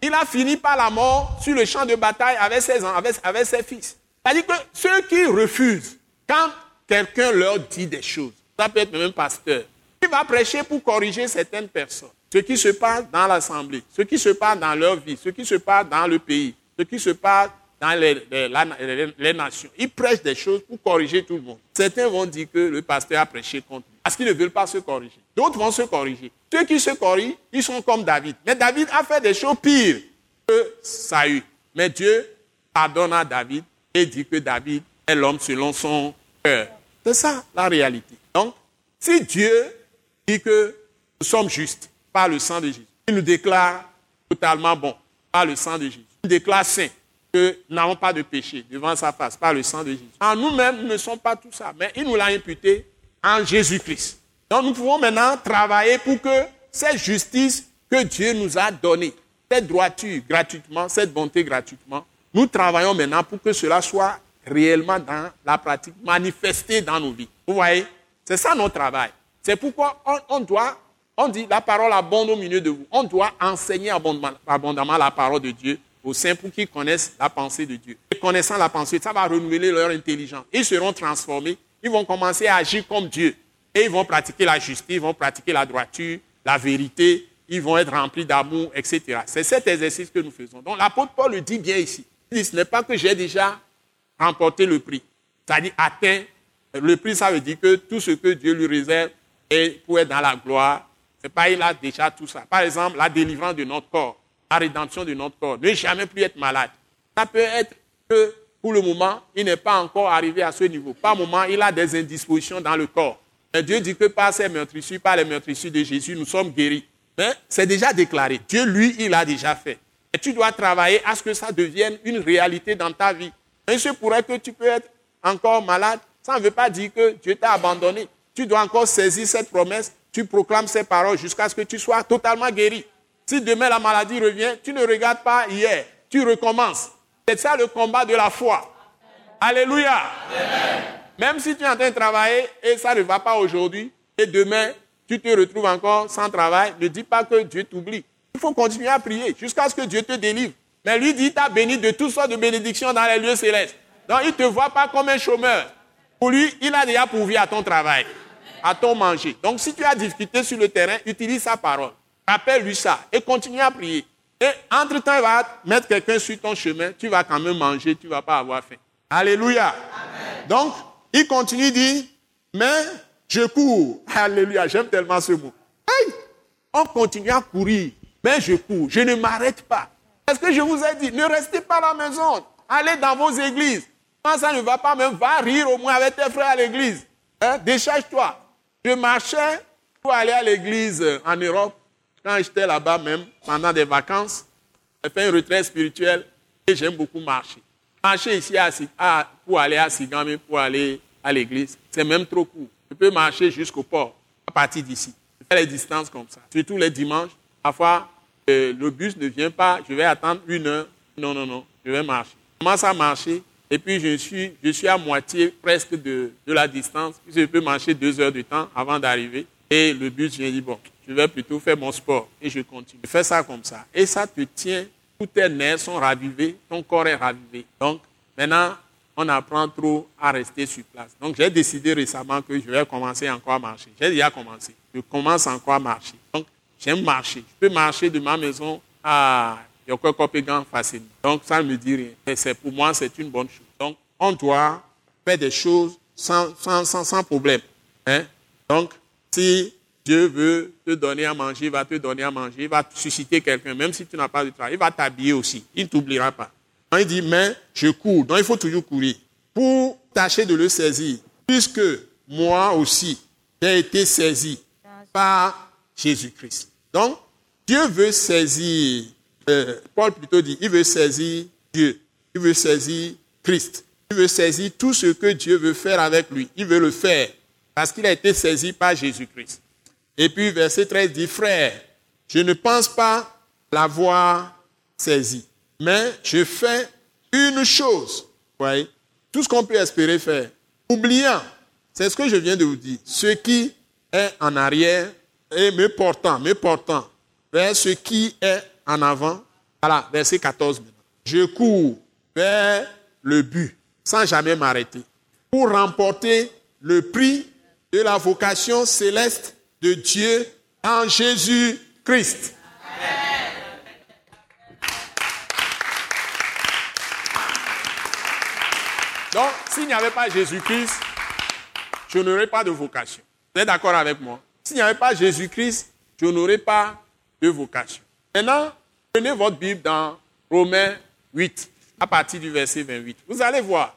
Il a fini par la mort sur le champ de bataille avec ses, avec, avec ses fils. C'est-à-dire que ceux qui refusent, quand quelqu'un leur dit des choses, ça peut être même pasteur, il va prêcher pour corriger certaines personnes. Ce qui se passe dans l'assemblée, ce qui se passe dans leur vie, ce qui se passe dans le pays, ce qui se passe dans les, nations. Ils prêchent des choses pour corriger tout le monde. Certains vont dire que le pasteur a prêché contre lui, parce qu'ils ne veulent pas se corriger. D'autres vont se corriger. Ceux qui se corrigent, ils sont comme David. Mais David a fait des choses pires que Saül. Mais Dieu pardonne à David dit que David est l'homme selon son cœur. C'est ça la réalité. Donc, si Dieu dit que nous sommes justes par le sang de Jésus, il nous déclare totalement bon par le sang de Jésus. Il nous déclare saint que nous n'avons pas de péché devant sa face par le sang de Jésus. En nous-mêmes, nous ne sommes pas tout ça, mais il nous l'a imputé en Jésus-Christ. Donc nous pouvons maintenant travailler pour que cette justice que Dieu nous a donnée, cette droiture gratuitement, cette bonté gratuitement, nous travaillons maintenant pour que cela soit réellement dans la pratique, manifesté dans nos vies. Vous voyez? C'est ça notre travail. C'est pourquoi on, doit, on dit la parole abonde au milieu de vous. On doit enseigner abondamment, la parole de Dieu aux saints pour qu'ils connaissent la pensée de Dieu. Et connaissant la pensée, ça va renouveler leur intelligence. Ils seront transformés. Ils vont commencer à agir comme Dieu. Et ils vont pratiquer la justice, ils vont pratiquer la droiture, la vérité, ils vont être remplis d'amour, etc. C'est cet exercice que nous faisons. Donc l'apôtre Paul le dit bien ici. Ce n'est pas que j'ai déjà remporté le prix. C'est-à-dire atteint. Le prix, ça veut dire que tout ce que Dieu lui réserve est pour être dans la gloire. C'est pas il a déjà tout ça. Par exemple, la délivrance de notre corps, la rédemption de notre corps, ne jamais plus être malade. Ça peut être que pour le moment, il n'est pas encore arrivé à ce niveau. Par moment, il a des indispositions dans le corps. Mais Dieu dit que par ses meurtrissures, par les meurtrissures de Jésus, nous sommes guéris. Mais c'est déjà déclaré. Dieu, lui, il a déjà fait. Et tu dois travailler à ce que ça devienne une réalité dans ta vie. Il se pourrait que tu peux être encore malade. Ça ne veut pas dire que Dieu t'a abandonné. Tu dois encore saisir cette promesse, tu proclames ces paroles jusqu'à ce que tu sois totalement guéri. Si demain la maladie revient, tu ne regardes pas hier, tu recommences. C'est ça le combat de la foi. Alléluia. Même si tu es en train de travailler et ça ne va pas aujourd'hui, et demain tu te retrouves encore sans travail, ne dis pas que Dieu t'oublie. Il faut continuer à prier jusqu'à ce que Dieu te délivre. Mais lui dit, t'as béni de toutes sortes de bénédictions dans les lieux célestes. Donc il ne te voit pas comme un chômeur. Pour lui, il a déjà pourvu à ton travail, à ton manger. Donc si tu as difficulté sur le terrain, utilise sa parole. Rappelle-lui ça et continue à prier. Et entre-temps, il va mettre quelqu'un sur ton chemin, tu vas quand même manger, tu ne vas pas avoir faim. Alléluia. Donc, il continue, dit, mais je cours. Alléluia, j'aime tellement ce mot. On continue à courir, mais je cours, je ne m'arrête pas. Est-ce que je vous ai dit, ne restez pas à la maison, allez dans vos églises. Quand ça ne va pas, même va rire au moins avec tes frères à l'église. Hein? Décharge-toi. Je marchais pour aller à l'église en Europe quand j'étais là-bas même, pendant des vacances, j'ai fait une retraite spirituelle et j'aime beaucoup marcher. Marcher ici pour aller à Sigame, pour aller à l'église, c'est même trop court. Je peux marcher jusqu'au port à partir d'ici. Je fais les distances comme ça. Surtout les dimanches, parfois euh, le bus ne vient pas, je vais attendre une heure. Non, non, non, je vais marcher. Je commence à marcher? Et puis je suis, je suis à moitié presque de, la distance. Je peux marcher deux heures de temps avant d'arriver. Et le bus vient dire, bon, je vais plutôt faire mon sport et je continue. Je fais ça comme ça. Et ça te tient, tous tes nerfs sont ravivés, ton corps est ravivé. Donc, maintenant, on apprend trop à rester sur place. Donc, j'ai décidé récemment que je vais commencer encore à marcher. J'ai déjà commencé. Je commence encore à marcher. Donc, j'aime marcher. Je peux marcher de ma maison à Yoko-Kopegan facilement. Donc, ça ne me dit rien. Mais pour moi, c'est une bonne chose. Donc, on doit faire des choses sans, sans, sans, sans problème. Hein? Donc, si Dieu veut te donner à manger, il va te donner à manger, il va susciter quelqu'un, même si tu n'as pas de travail, il va t'habiller aussi, il ne t'oubliera pas. il dit, mais je cours, donc il faut toujours courir pour tâcher de le saisir, puisque moi aussi, j'ai été saisi par Jésus-Christ. Donc, Dieu veut saisir, euh, Paul plutôt dit, il veut saisir Dieu, il veut saisir Christ, il veut saisir tout ce que Dieu veut faire avec lui, il veut le faire, parce qu'il a été saisi par Jésus-Christ. Et puis verset 13 dit, frère, je ne pense pas l'avoir saisi, mais je fais une chose. Voyez, tout ce qu'on peut espérer faire, oubliant, c'est ce que je viens de vous dire, ce qui est en arrière et me portant, me portant vers ce qui est en avant. Voilà, verset 14 Je cours vers le but sans jamais m'arrêter pour remporter le prix de la vocation céleste de Dieu en Jésus-Christ. Donc, s'il n'y avait pas Jésus-Christ, je n'aurais pas de vocation. Vous êtes d'accord avec moi? S'il n'y avait pas Jésus-Christ, je n'aurais pas de vocation. Maintenant, prenez votre Bible dans Romains 8, à partir du verset 28. Vous allez voir.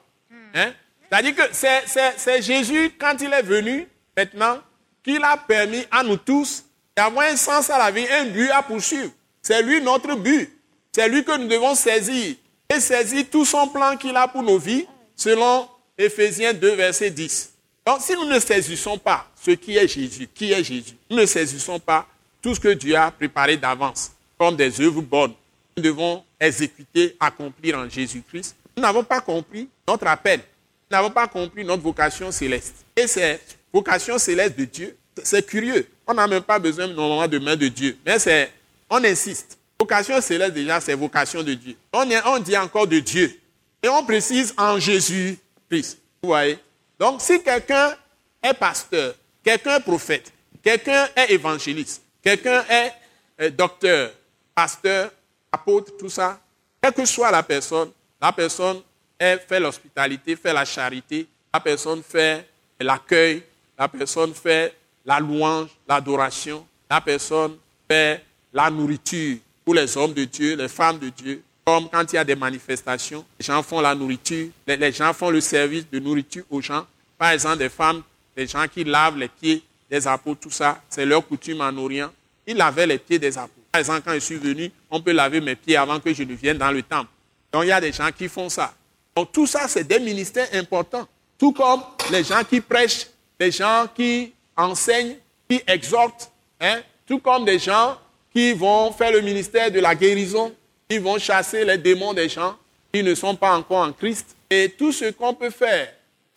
Hein? C'est-à-dire que c'est Jésus, quand il est venu, maintenant, qu'il a permis à nous tous d'avoir un sens à la vie, un but à poursuivre. C'est lui notre but. C'est lui que nous devons saisir. Et saisir tout son plan qu'il a pour nos vies, selon Ephésiens 2, verset 10. Donc, si nous ne saisissons pas ce qui est Jésus, qui est Jésus, nous ne saisissons pas tout ce que Dieu a préparé d'avance, comme des œuvres bonnes, nous devons exécuter, accomplir en Jésus-Christ. Nous n'avons pas compris notre appel. Nous n'avons pas compris notre vocation céleste. Et c'est vocation céleste de Dieu, c'est curieux. On n'a même pas besoin normalement de main de Dieu. Mais c'est, on insiste. Vocation céleste déjà, c'est vocation de Dieu. On, on dit encore de Dieu. Et on précise en Jésus-Christ. Vous voyez? Donc si quelqu'un est pasteur, quelqu'un est prophète, quelqu'un est évangéliste, quelqu'un est euh, docteur, pasteur, apôtre, tout ça, quelle que soit la personne, la personne fait l'hospitalité, fait la charité, la personne fait l'accueil, la personne fait la louange, l'adoration, la personne fait la nourriture pour les hommes de Dieu, les femmes de Dieu. Comme quand il y a des manifestations, les gens font la nourriture, les, gens font le service de nourriture aux gens. Par exemple, des femmes, des gens qui lavent les pieds des apôtres, tout ça, c'est leur coutume en Orient. Ils lavaient les pieds des apôtres. Par exemple, quand je suis venu, on peut laver mes pieds avant que je ne vienne dans le temple. Donc il y a des gens qui font ça. Donc tout ça, c'est des ministères importants. Tout comme les gens qui prêchent, les gens qui enseignent, qui exhortent, hein, tout comme des gens qui vont faire le ministère de la guérison, qui vont chasser les démons des gens qui ne sont pas encore en Christ. Et tout ce qu'on peut faire,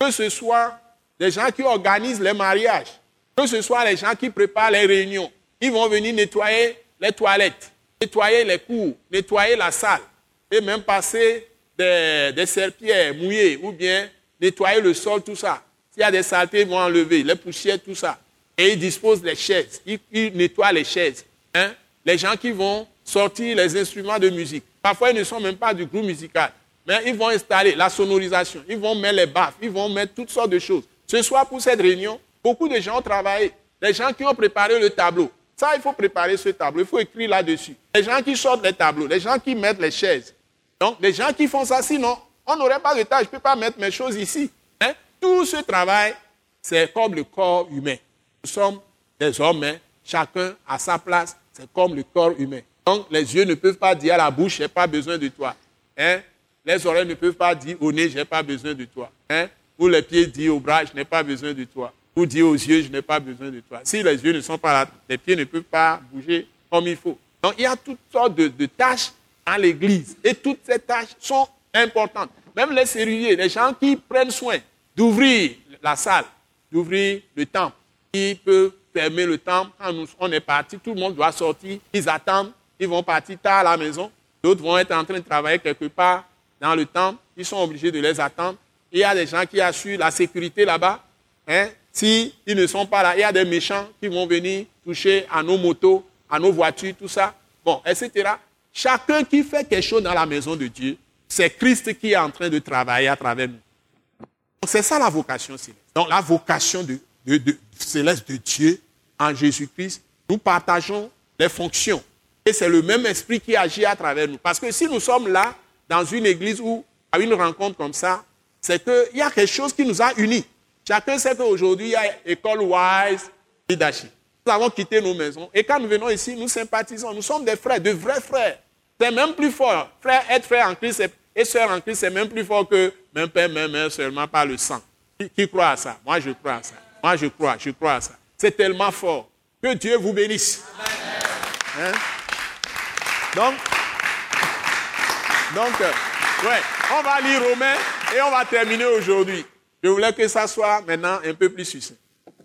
que ce soit des gens qui organisent les mariages, que ce soit les gens qui préparent les réunions, ils vont venir nettoyer les toilettes, nettoyer les cours, nettoyer la salle, et même passer des, des serpillères mouillées ou bien nettoyer le sol, tout ça. S'il y a des saletés, ils vont enlever, les poussières, tout ça. Et ils disposent les chaises, ils, nettoient les chaises. Hein. Les gens qui vont sortir les instruments de musique. Parfois, ils ne sont même pas du groupe musical. Mais ils vont installer la sonorisation, ils vont mettre les baffes, ils vont mettre toutes sortes de choses. Ce soir, pour cette réunion, beaucoup de gens ont travaillé. Les gens qui ont préparé le tableau. Ça, il faut préparer ce tableau, il faut écrire là-dessus. Les gens qui sortent les tableaux, les gens qui mettent les chaises. Donc, les gens qui font ça, sinon, on n'aurait pas de tâche. Je ne peux pas mettre mes choses ici. Tout ce travail, c'est comme le corps humain. Nous sommes des hommes, hein. chacun à sa place, c'est comme le corps humain. Donc, les yeux ne peuvent pas dire à la bouche, je n'ai pas besoin de toi. Hein? Les oreilles ne peuvent pas dire au nez, je n'ai pas besoin de toi. Hein? Ou les pieds disent au bras, je n'ai pas besoin de toi. Ou dire aux yeux, je n'ai pas besoin de toi. Si les yeux ne sont pas là, les pieds ne peuvent pas bouger comme il faut. Donc, il y a toutes sortes de, de tâches à l'église. Et toutes ces tâches sont importantes. Même les serruriers, les gens qui prennent soin d'ouvrir la salle, d'ouvrir le temple, qui peuvent fermer le temple quand nous, on est parti, tout le monde doit sortir, ils attendent, ils vont partir tard à la maison, d'autres vont être en train de travailler quelque part dans le temple, ils sont obligés de les attendre. Il y a des gens qui assurent la sécurité là-bas. Hein? S'ils ne sont pas là, il y a des méchants qui vont venir toucher à nos motos, à nos voitures, tout ça. Bon, etc. Chacun qui fait quelque chose dans la maison de Dieu, c'est Christ qui est en train de travailler à travers nous. C'est ça la vocation céleste. Donc la vocation de, céleste de Dieu en Jésus-Christ, nous partageons les fonctions. Et c'est le même esprit qui agit à travers nous. Parce que si nous sommes là, dans une église ou à une rencontre comme ça, c'est qu'il y a quelque chose qui nous a unis. Chacun sait qu'aujourd'hui, il y a école wise leadership. Nous avons quitté nos maisons. Et quand nous venons ici, nous sympathisons. Nous sommes des frères, de vrais frères. C'est même plus fort. Frère, être frère en Christ et sœur en Christ, c'est même plus fort que même père, même mère, seulement par le sang. Qui, croit à ça? Moi, je crois à ça. Moi, je crois, je crois à ça. C'est tellement fort. Que Dieu vous bénisse. Hein? Donc, donc euh, ouais, on va lire Romains et on va terminer aujourd'hui. Je voulais que ça soit maintenant un peu plus succinct.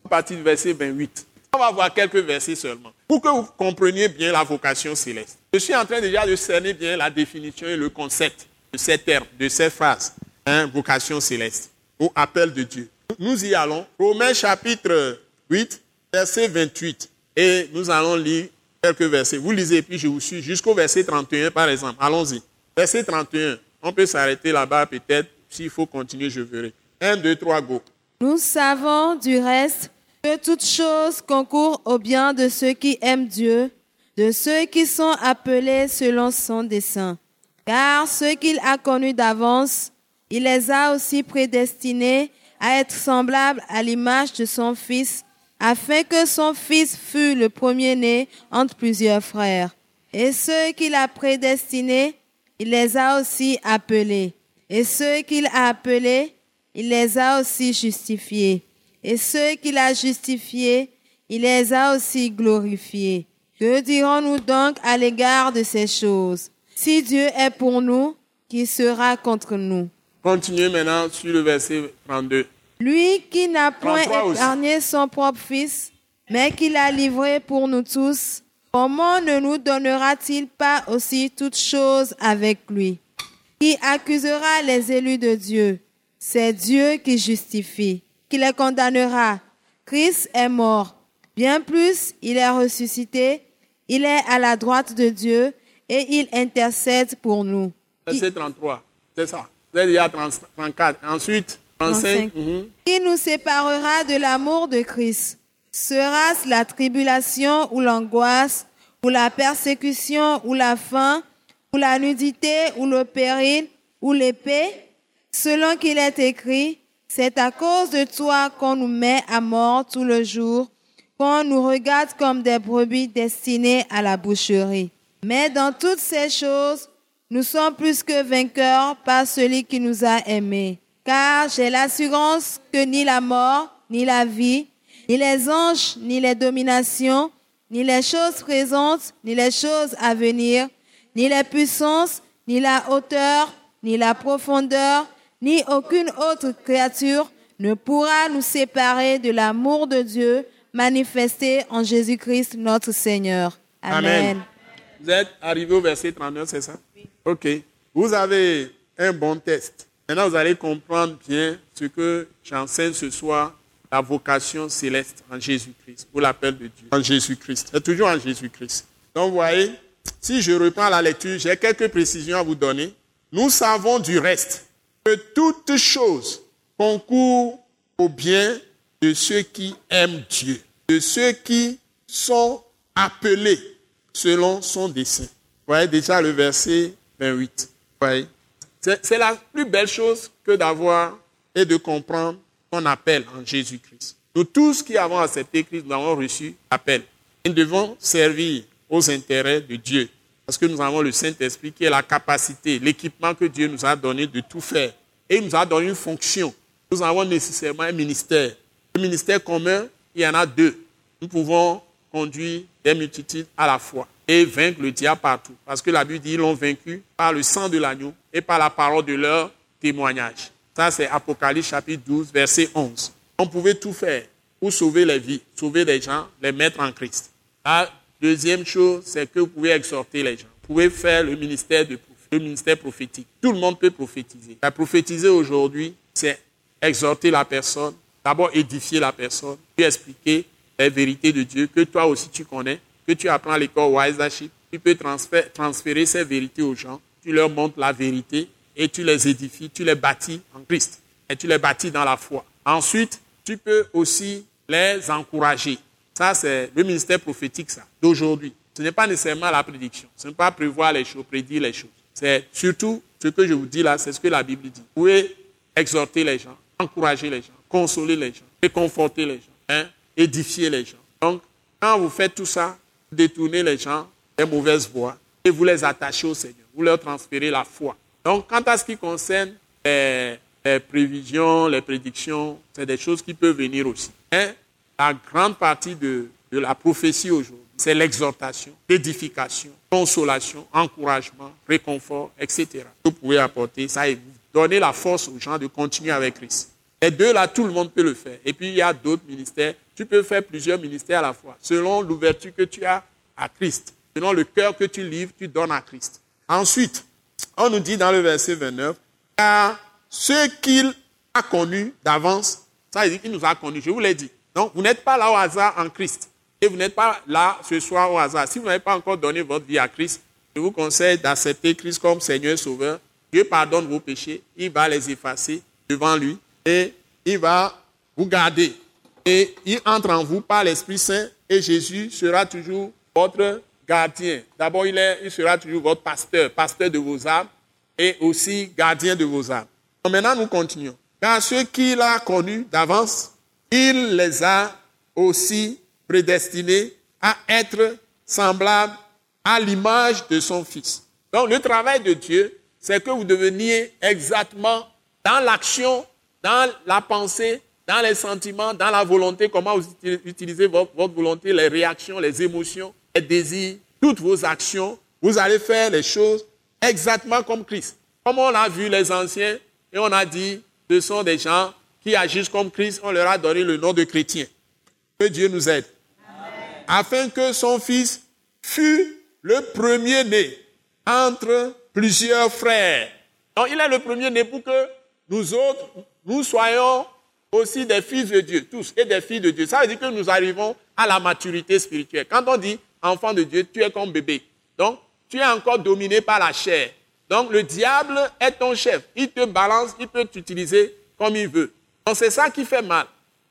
À partir du verset 28. On va voir quelques versets seulement. Pour que vous compreniez bien la vocation céleste. Je suis en train déjà de cerner bien la définition et le concept de ces termes, de ces phrases. Hein, vocation céleste ou appel de Dieu. Nous y allons. Romains chapitre 8, verset 28. Et nous allons lire quelques versets. Vous lisez, puis je vous suis jusqu'au verset 31, par exemple. Allons-y. Verset 31. On peut s'arrêter là-bas peut-être. S'il faut continuer, je verrai. 1, 2, 3, go. Nous savons du reste que toute chose concourt au bien de ceux qui aiment Dieu, de ceux qui sont appelés selon son dessein. Car ceux qu'il a connus d'avance, il les a aussi prédestinés à être semblables à l'image de son Fils, afin que son Fils fût le premier-né entre plusieurs frères. Et ceux qu'il a prédestinés, il les a aussi appelés. Et ceux qu'il a appelés, il les a aussi justifiés. Et ceux qu'il a justifiés, il les a aussi glorifiés. Que dirons-nous donc à l'égard de ces choses? Si Dieu est pour nous, qui sera contre nous? Continuez maintenant sur le verset 32. Lui qui n'a point épargné son propre Fils, mais qui l'a livré pour nous tous, comment ne nous donnera-t-il pas aussi toutes choses avec lui Qui accusera les élus de Dieu? C'est Dieu qui justifie qui les condamnera. Christ est mort. Bien plus, il est ressuscité. Il est à la droite de Dieu et il intercède pour nous. Verset 33, c'est ça. Il y a 34. Ensuite, 35. Mhm. Qui nous séparera de l'amour de Christ Sera-ce la tribulation ou l'angoisse, ou la persécution ou la faim, ou la nudité ou le péril, ou l'épée? Selon qu'il est écrit, c'est à cause de toi qu'on nous met à mort tout le jour, qu'on nous regarde comme des brebis destinées à la boucherie. Mais dans toutes ces choses, nous sommes plus que vainqueurs par celui qui nous a aimés. car j'ai l'assurance que ni la mort, ni la vie, ni les anges, ni les dominations, ni les choses présentes, ni les choses à venir, ni les puissances, ni la hauteur, ni la profondeur, ni aucune autre créature ne pourra nous séparer de l'amour de Dieu manifesté en Jésus-Christ notre Seigneur. Amen. Vous êtes arrivé au verset 39, c'est ça? Ok. Vous avez un bon test. Maintenant, vous allez comprendre bien ce que j'enseigne ce soir, la vocation céleste en Jésus-Christ, pour l'appel de Dieu, en Jésus-Christ. C'est toujours en Jésus-Christ. Donc, vous voyez, si je reprends la lecture, j'ai quelques précisions à vous donner. Nous savons du reste que toute chose concourt au bien de ceux qui aiment Dieu, de ceux qui sont appelés selon son dessein. Vous voyez déjà le verset 28. Voyez C'est la plus belle chose que d'avoir et de comprendre qu'on appelle en Jésus-Christ. Nous tous qui avons accepté Christ, nous avons reçu l'appel. Nous devons servir aux intérêts de Dieu. Parce que nous avons le Saint-Esprit qui est la capacité, l'équipement que Dieu nous a donné de tout faire. Et il nous a donné une fonction. Nous avons nécessairement un ministère. Le ministère commun, il y en a deux. Nous pouvons conduire des multitudes à la fois et vaincre le diable partout. Parce que la Bible dit qu'ils l'ont vaincu par le sang de l'agneau et par la parole de leur témoignage. Ça, c'est Apocalypse chapitre 12, verset 11. On pouvait tout faire pour sauver les vies, sauver les gens, les mettre en Christ. La deuxième chose, c'est que vous pouvez exhorter les gens. Vous pouvez faire le ministère, de, ministère prophétique. Tout le monde peut prophétiser. La prophétiser aujourd'hui, c'est exhorter la personne, d'abord édifier la personne, puis expliquer les vérités de Dieu que toi aussi tu connais, que tu apprends à l'école Wisaship. Tu peux transférer ces vérités aux gens. Tu leur montres la vérité et tu les édifies, tu les bâtis en Christ et tu les bâtis dans la foi. Ensuite, tu peux aussi les encourager. Ça, c'est le ministère prophétique, ça, d'aujourd'hui. Ce n'est pas nécessairement la prédiction. Ce n'est pas prévoir les choses, prédire les choses. C'est surtout ce que je vous dis là, c'est ce que la Bible dit. Vous pouvez exhorter les gens, encourager les gens, consoler les gens, réconforter les gens. Hein édifier les gens. Donc, quand vous faites tout ça, détournez les gens des mauvaises voies et vous les attachez au Seigneur. Vous leur transférez la foi. Donc, quant à ce qui concerne les, prévisions, les prédictions, c'est des choses qui peuvent venir aussi. Mais la grande partie de, de la prophétie aujourd'hui, c'est l'exhortation, l'édification, consolation, encouragement, réconfort, etc. Vous pouvez apporter ça et vous donner la force aux gens de continuer avec Christ. Les deux là, tout le monde peut le faire. Et puis il y a d'autres ministères tu peux faire plusieurs ministères à la fois, selon l'ouverture que tu as à Christ, selon le cœur que tu livres, tu donnes à Christ. Ensuite, on nous dit dans le verset 29, car ce qu'il a connu d'avance, ça veut dire qu'il nous a connus, je vous l'ai dit. Donc, vous n'êtes pas là au hasard en Christ. Et vous n'êtes pas là ce soir au hasard. Si vous n'avez pas encore donné votre vie à Christ, je vous conseille d'accepter Christ comme Seigneur et Sauveur. Dieu pardonne vos péchés, il va les effacer devant lui et il va vous garder et il entre en vous par l'Esprit Saint et Jésus sera toujours votre gardien. D'abord, il, sera toujours votre pasteur, pasteur de vos âmes et aussi gardien de vos âmes. maintenant, nous continuons. Car ceux qu'il a connus d'avance, il les a aussi prédestinés à être semblables à l'image de son Fils. Donc, le travail de Dieu, c'est que vous deveniez exactement dans l'action, dans la pensée, dans les sentiments, dans la volonté, comment vous utilisez votre, volonté, les réactions, les émotions, les désirs, toutes vos actions, vous allez faire les choses exactement comme Christ. Comme on l'a vu les anciens, et on a dit, ce sont des gens qui agissent comme Christ, on leur a donné le nom de chrétiens. Que Dieu nous aide. Afin que son fils fût le premier-né entre plusieurs frères. Donc il est le premier-né pour que nous autres, nous soyons aussi des fils de Dieu, tous, et des filles de Dieu. Ça veut dire que nous arrivons à la maturité spirituelle. Quand on dit enfant de Dieu, tu es comme bébé. Donc, tu es encore dominé par la chair. Donc, le diable est ton chef. Il te balance, il peut t'utiliser comme il veut. Donc, c'est ça qui fait mal.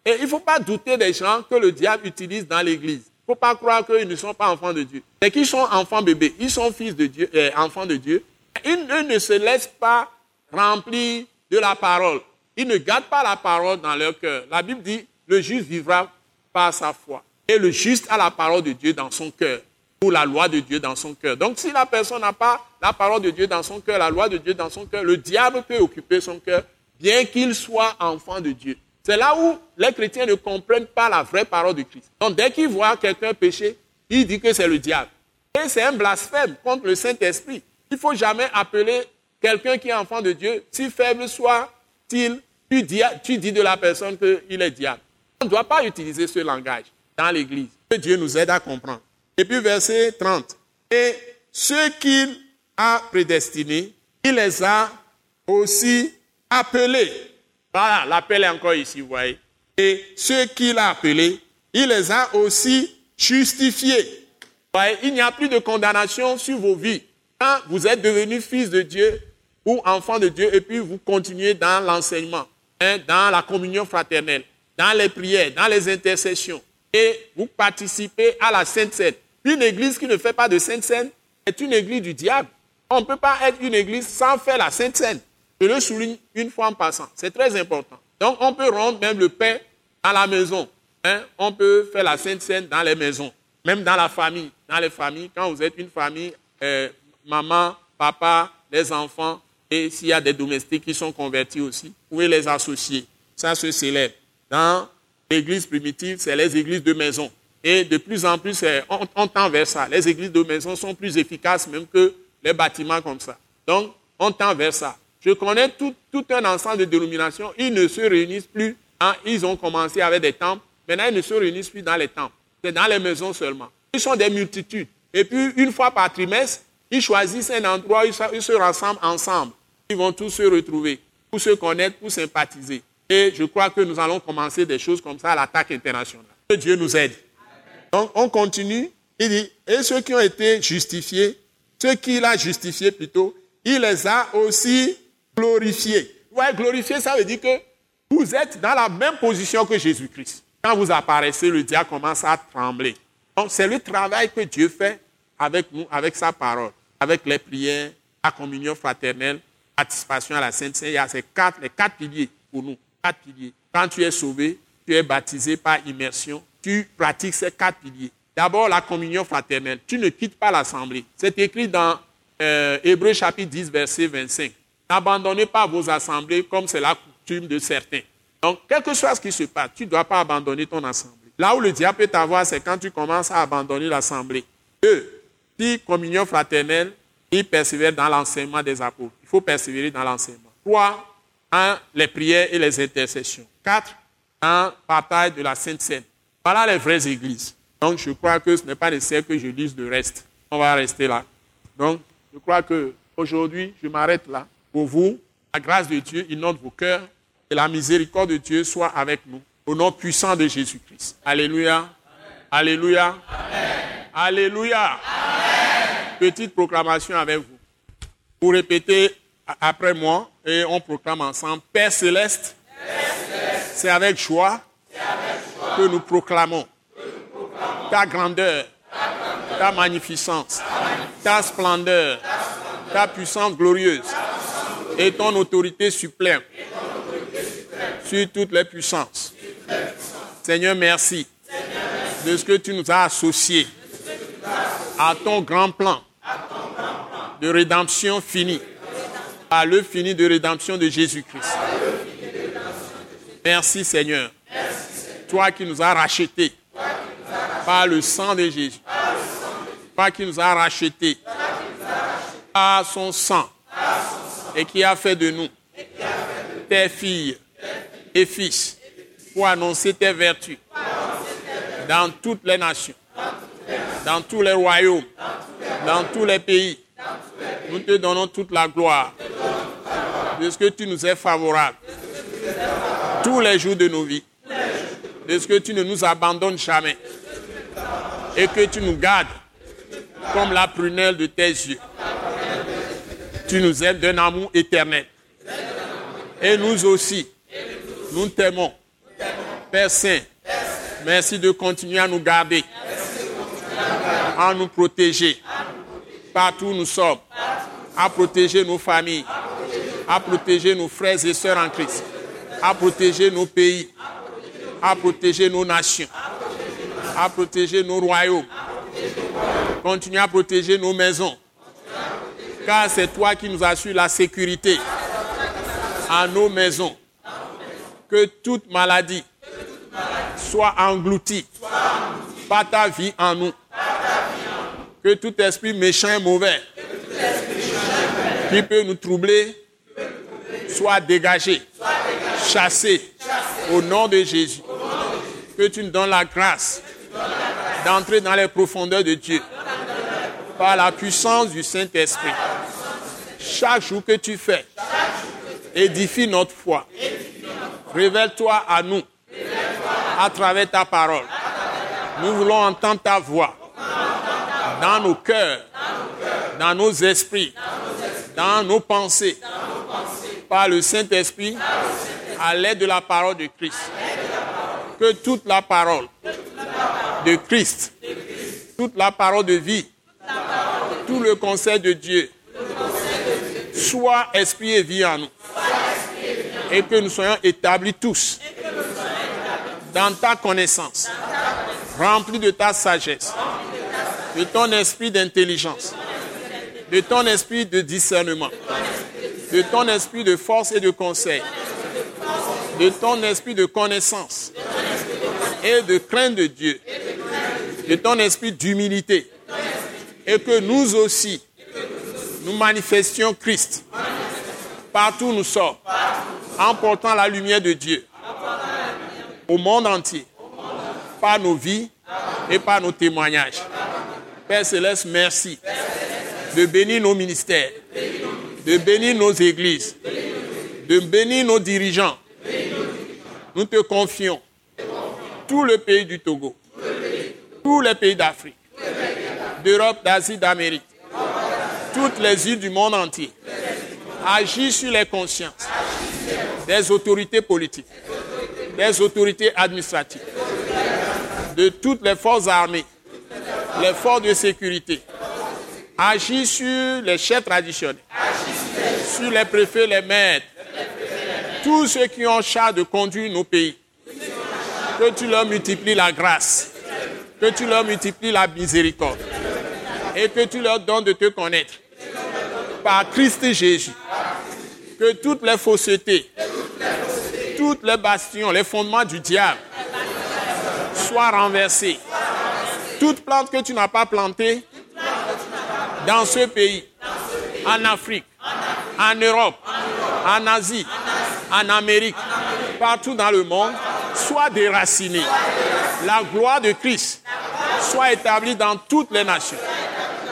Et il ne faut pas douter des gens que le diable utilise dans l'église. Il ne faut pas croire qu'ils ne sont pas enfants de Dieu. C'est qu'ils sont enfants bébés. Ils sont fils de Dieu, euh, enfants de Dieu. Ils ne se laissent pas remplir de la parole. Ils ne gardent pas la parole dans leur cœur. La Bible dit, le juste vivra par sa foi. Et le juste a la parole de Dieu dans son cœur, ou la loi de Dieu dans son cœur. Donc si la personne n'a pas la parole de Dieu dans son cœur, la loi de Dieu dans son cœur, le diable peut occuper son cœur bien qu'ils soient enfants de Dieu. C'est là où les chrétiens ne comprennent pas la vraie parole de Christ. Donc dès qu'ils voient quelqu'un pécher, ils disent que c'est le diable. Et c'est un blasphème contre le Saint-Esprit. Il ne faut jamais appeler quelqu'un qui est enfant de Dieu, si faible soit-il, tu dis de la personne qu'il est diable. On ne doit pas utiliser ce langage dans l'Église. Que Dieu nous aide à comprendre. Et puis verset 30. Et ceux qu'il a prédestinés, il les a aussi appelés. Voilà, l'appel est encore ici, vous voyez. Et ceux qu'il a appelés, il les a aussi justifiés. Voyez, il n'y a plus de condamnation sur vos vies. Quand vous êtes devenus fils de Dieu ou enfants de Dieu, et puis vous continuez dans l'enseignement, hein, dans la communion fraternelle, dans les prières, dans les intercessions, et vous participez à la Sainte Seine. Une église qui ne fait pas de Sainte Seine est une église du diable. On ne peut pas être une église sans faire la Sainte Seine. Je le souligne une fois en passant. C'est très important. Donc, on peut rendre même le pain à la maison. Hein. On peut faire la Sainte Seine dans les maisons, même dans la famille. Dans les familles, quand vous êtes une famille, euh, maman, papa, les enfants, et s'il y a des domestiques qui sont convertis aussi, vous pouvez les associer. Ça se célèbre. Dans l'église primitive, c'est les églises de maison. Et de plus en plus, on, tend vers ça. Les églises de maison sont plus efficaces même que les bâtiments comme ça. Donc, on tend vers ça. Je connais tout, un ensemble de dénominations. Ils ne se réunissent plus. Hein. Ils ont commencé avec des temples. Maintenant, ils ne se réunissent plus dans les temples. C'est dans les maisons seulement. Ils sont des multitudes. Et puis, une fois par trimestre, ils choisissent un endroit, ils se rassemblent ensemble. Ils vont tous se retrouver pour se connaître, pour sympathiser. Et je crois que nous allons commencer des choses comme ça à l'attaque internationale. Que Dieu nous aide. Donc, on continue. Il dit, et ceux qui ont été justifiés, ceux qu'il a justifiés plutôt, il les a aussi glorifiés. Ouais, glorifier, ça veut dire que vous êtes dans la même position que Jésus-Christ. Quand vous apparaissez, le diable commence à trembler. Donc, c'est le travail que Dieu fait avec nous, avec sa parole, avec les prières, la communion fraternelle, participation à la Sainte Seine. Il y a ces quatre, les quatre piliers pour nous. Quatre piliers. Quand tu es sauvé, tu es baptisé par immersion, tu pratiques ces quatre piliers. D'abord, la communion fraternelle. Tu ne quittes pas l'assemblée. C'est écrit dans euh, Hébreu chapitre 10, verset 25. N'abandonnez pas vos assemblées comme c'est la coutume de certains. Donc, quel que soit ce qui se passe, tu ne dois pas abandonner ton assemblée. Là où le diable peut t'avoir, c'est quand tu commences à abandonner l'assemblée. Deux, si communion fraternelle, il persévère dans l'enseignement des apôtres. Il faut persévérer dans l'enseignement. Trois, un, les prières et les intercessions. Quatre, un partage de la Sainte Seine. Voilà les vraies églises. Donc, je crois que ce n'est pas nécessaire que je lise le reste. On va rester là. Donc, je crois que aujourd'hui, je m'arrête là. Pour vous, la grâce de Dieu inonde vos cœurs et la miséricorde de Dieu soit avec nous. Au nom puissant de Jésus-Christ. Alléluia. Alléluia. Alléluia. Petite proclamation avec vous. Vous répétez après moi et on proclame ensemble. Père céleste, c'est avec joie, que nous proclamons, ta grandeur, ta, magnificence, ta, splendeur, ta puissance glorieuse et ton autorité suprême sur toutes les puissances. Seigneur, merci de ce que tu nous as associés à ton grand plan de rédemption fini, à l'œuvre fini de rédemption de Jésus-Christ. Merci Seigneur, toi qui nous as rachetés par le sang de Jésus, toi qui nous as rachetés par son sang et qui a fait de nous tes filles et fils pour annoncer tes vertus dans toutes les nations, dans tous les royaumes, dans tous les pays. Nous te donnons toute la gloire de ce que tu nous es favorable tous les jours de nos vies, de ce que tu ne nous abandonnes jamais et que tu nous gardes comme la prunelle de tes yeux. Tu nous aimes d'un amour éternel. Et nous aussi, nous t'aimons. Père Saint, merci de continuer à nous garder, à nous protéger partout où nous sommes, à protéger nos familles, à protéger nos frères et sœurs en Christ, à protéger nos pays, à protéger nos nations, à protéger nos royaumes. Continue à protéger nos maisons. Car c'est toi qui nous assures la sécurité. à nos maisons. Que toute maladie soit engloutie par ta vie en nous. Que tout esprit méchant et mauvais qui peut nous troubler soit dégagé, chassé. Au nom de Jésus. Que tu nous donnes la grâce d'entrer dans les profondeurs de Dieu. Par la puissance du Saint-Esprit. Chaque jour que tu fais, édifie notre foi. Révèle-toi à nous. À travers ta parole. Nous voulons entendre ta voix. Dans nos cœurs, dans nos esprits, dans nos pensées, par le Saint-Esprit, à l'aide de la parole de Christ. Que toute la parole de Christ, toute la parole de vie, tout le conseil de Dieu soit esprit et vie en nous. Et que nous soyons établis tous dans ta connaissance, remplis de ta sagesse, de ton esprit d'intelligence, de ton esprit de discernement, de ton esprit de force et de conseil, de ton esprit de connaissance et de crainte de Dieu, de ton esprit d'humilité, et que nous aussi, nous manifestions Christ partout où nous sommes, en portant la lumière de Dieu au monde entier, par nos vies et par nos témoignages. Père Céleste, merci de bénir nos ministères, de bénir nos églises, de bénir nos dirigeants. Nous te confions tout le pays du Togo, tous les pays d'Afrique, d'Europe, d'Asie, d'Amérique, toutes les îles du monde entier. Agis sur les consciences des autorités politiques, des autorités administratives, de toutes les forces armées, les forces de sécurité. Agis sur les chefs traditionnels, sur les préfets, les maîtres, tous ceux qui ont charge de conduire nos pays. Que tu leur multiplies la grâce, que tu leur multiplies la miséricorde et que tu leur donnes de te connaître par Christ Jésus. Que toutes les faussetés, toutes les bastions, les fondements du diable soient renversés. Toute plante que tu n'as pas plantée dans ce pays, en Afrique, en Europe, en Asie, en Amérique, partout dans le monde, soit déracinée. La gloire de Christ soit établie dans toutes les nations.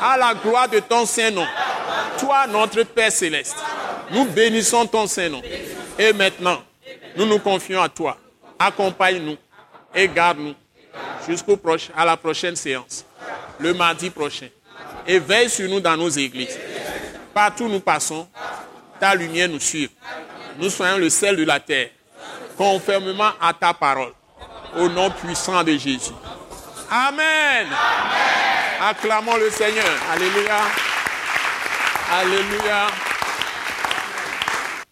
À la gloire de ton Saint-Nom. Toi, notre Père céleste, nous bénissons ton Saint-Nom. Et maintenant, nous nous confions à toi. Accompagne-nous et garde-nous jusqu'au à la prochaine séance, le mardi prochain. Et veille sur nous dans nos églises. Partout où nous passons, ta lumière nous suit. Nous soyons le sel de la terre, conformément à ta parole, au nom puissant de Jésus. Amen. Acclamons le Seigneur. Alléluia. Alléluia.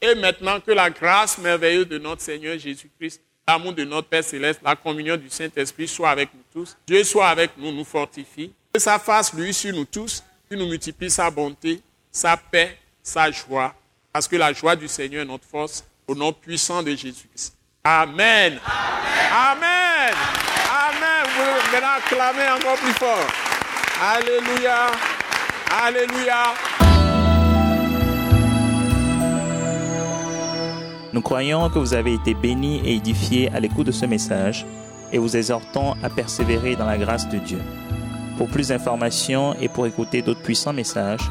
Et maintenant que la grâce merveilleuse de notre Seigneur Jésus-Christ, l'amour de notre Père céleste, la communion du Saint-Esprit soit avec nous tous. Dieu soit avec nous, nous fortifie. Que sa face, lui, sur nous tous, qu'il nous multiplie sa bonté, sa paix, sa joie. Parce que la joie du Seigneur est notre force, au nom puissant de Jésus-Christ. Amen. Amen. Amen. Vous maintenant acclamer encore plus fort. Alléluia. Alléluia. Nous croyons que vous avez été bénis et édifiés à l'écoute de ce message et vous exhortons à persévérer dans la grâce de Dieu. Pour plus d'informations et pour écouter d'autres puissants messages,